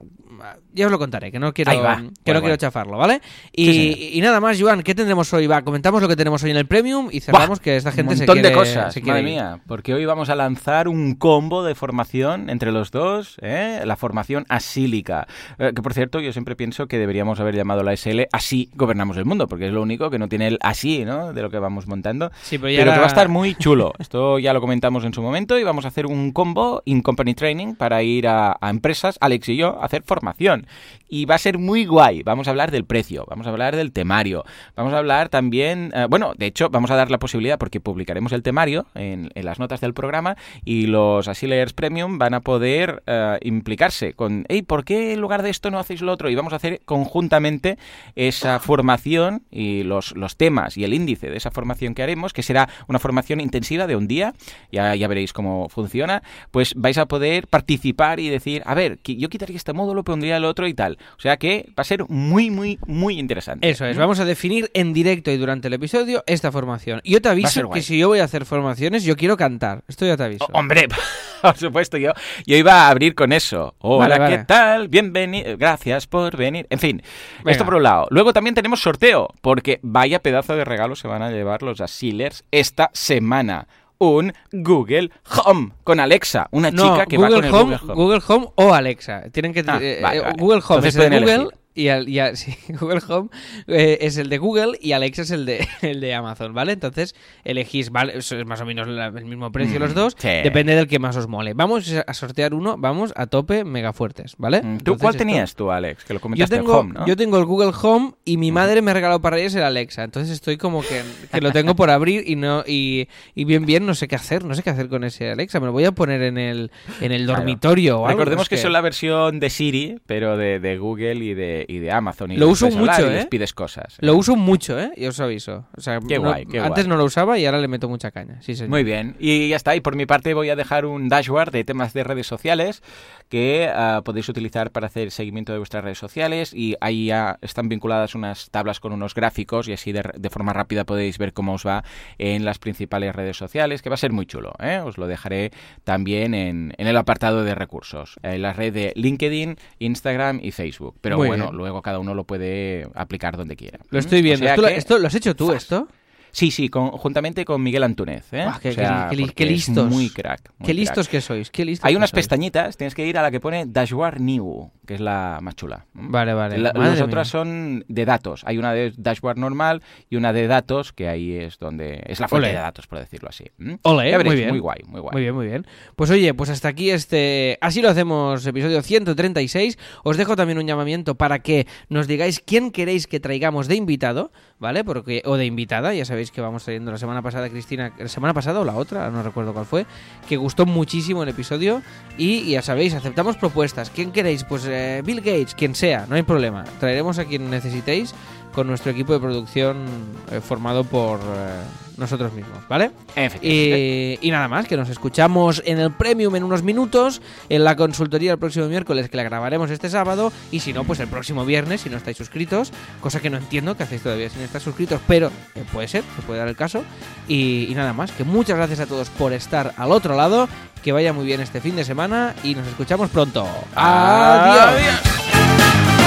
ya os lo contaré, que no quiero, que bueno, no quiero chafarlo, ¿vale? Y, sí, y, nada más, Joan, ¿qué tendremos hoy? Va, comentamos lo que tenemos hoy en el Premium y cerramos que esta gente un se montón quiere- de cosas, se quiere madre ir. mía, porque hoy vamos a lanzar un combo de formación entre los dos, ¿eh? la formación asílica, Eh, que por cierto yo siempre pienso que deberíamos haber llamado la SL así gobernamos el mundo, porque es lo único que no tiene el así, ¿no? De lo que vamos montando. Sí, pero, ya Pero que va a estar muy chulo. [LAUGHS] Esto ya lo comentamos en su momento y vamos a hacer un combo in company training para ir a, a empresas, Alex y yo, a hacer formación. Y va a ser muy guay. Vamos a hablar del precio, vamos a hablar del temario, vamos a hablar también, eh, bueno, de hecho vamos a dar la posibilidad porque publicaremos el temario en, en las notas del programa y los Asilers Premium van a poder eh, implicarse con, hey, ¿por qué en lugar de esto no hacéis lo otro? Y vamos a hacer conjuntamente esa formación y los, los temas y el índice de esa formación que haremos, que será una formación intensiva de un día, ya, ya veréis cómo funciona, pues vais a poder participar y decir, a ver, yo quitaría este módulo, pondría el otro y tal. O sea que va a ser muy, muy, muy interesante. Eso es, vamos a definir en directo y durante el episodio esta formación. Y yo te aviso que si yo voy a hacer formaciones, yo quiero cantar. Esto ya te aviso. Oh, hombre, [LAUGHS] por supuesto, yo, yo iba a abrir con eso. Hola, Vale, ¿qué tal? Bienvenido, gracias por venir. En fin, Venga. esto por un lado. Luego también tenemos sorteo, porque vaya pedazo de regalo se van a llevar los Asilers esta semana. Un Google Home con Alexa, una no, chica que Google, va con el Home, Google Home. Google Home o Alexa. Tienen que Ah, eh, vale, eh, vale. Google Home Entonces es de Google elegir. Y, al- y al- [LAUGHS] sí, Google Home eh, es el de Google y Alexa es el de [LAUGHS] el de Amazon, ¿vale? Entonces elegís, ¿vale? Eso es más o menos la- el mismo precio los Mm, dos, sí. depende del que más os mole. Vamos a sortear uno, vamos a tope mega fuertes, ¿vale? Mm, ¿Tú Entonces cuál esto- tenías tú, Alex? Que lo Yo comentaste tengo, Home, ¿no? yo tengo el Google Home y mi madre me ha regalado para ellos el Alexa. Entonces estoy como que, que lo tengo por abrir y no y, y bien bien no sé qué hacer, no sé qué hacer con ese Alexa. Me lo voy a poner en el en el Claro. dormitorio o algo. Recordemos es que son la versión de Siri, pero de, de Google y de, y de Amazon. Y Lo uso mucho, y les ¿eh? pides cosas. Lo uso mucho, ¿eh? Y os aviso. O sea, Qué no- guay, qué antes guay. no lo usaba y ahora le meto mucha caña. Sí, señor. Muy bien, y ya está. Y por mi parte voy a dejar un dashboard de temas de redes sociales que ah, podéis utilizar para hacer seguimiento de vuestras redes sociales y ahí ya están vinculadas unas tablas con unos gráficos y así de, de forma rápida podéis ver cómo os va en las principales redes sociales, que va a ser muy chulo. ¿eh? Os lo dejaré también en, en el apartado de recursos, en la red de LinkedIn, Instagram y Facebook. Pero Muy bueno, bien. Luego cada uno lo puede aplicar donde quiera. Lo estoy ¿Mm? O viendo. sea ¿Esto, lo- que- esto lo has hecho tú, Fast. esto? Sí, sí, con- juntamente con Miguel Antúnez. ¿eh? Qué- O sea, qué listos. Muy crack. muy Qué crack. listos que sois, qué listos. Hay unas sois. pestañitas, tienes que ir a la que pone Dashboard New, que es la más chula. Vale, vale. La- las otras son de datos. Hay una de Dashboard normal y una de datos, que ahí es donde es la fuente de datos, por decirlo así. ¿m? Ole, veréis, muy bien. muy guay, muy guay. Muy bien, muy bien. Pues oye, pues hasta aquí este... Así lo hacemos, episodio 136. Os dejo también un llamamiento para que nos digáis quién queréis que traigamos de invitado, ¿vale? Porque O de invitada, ya sabéis que vamos trayendo la semana pasada, Cristina... ¿La semana pasada o la otra? No recuerdo cuál fue. Que gustó muchísimo el episodio. Y ya sabéis, aceptamos propuestas. ¿Quién queréis? Pues eh, Bill Gates, quien sea, no hay problema. Traeremos a quien necesitéis con nuestro equipo de producción eh, formado por eh, nosotros mismos, ¿vale? Efectivamente. Y, y nada más, que nos escuchamos en el Premium en unos minutos, en la consultoría el próximo miércoles, que la grabaremos este sábado, y si no, pues el próximo viernes, si no estáis suscritos, cosa que no entiendo que hacéis todavía sin estar suscritos, pero eh, puede ser, se puede dar el caso. Y, y nada más, que muchas gracias a todos por estar al otro lado, que vaya muy bien este fin de semana, y nos escuchamos pronto. ¡Adiós! Adiós.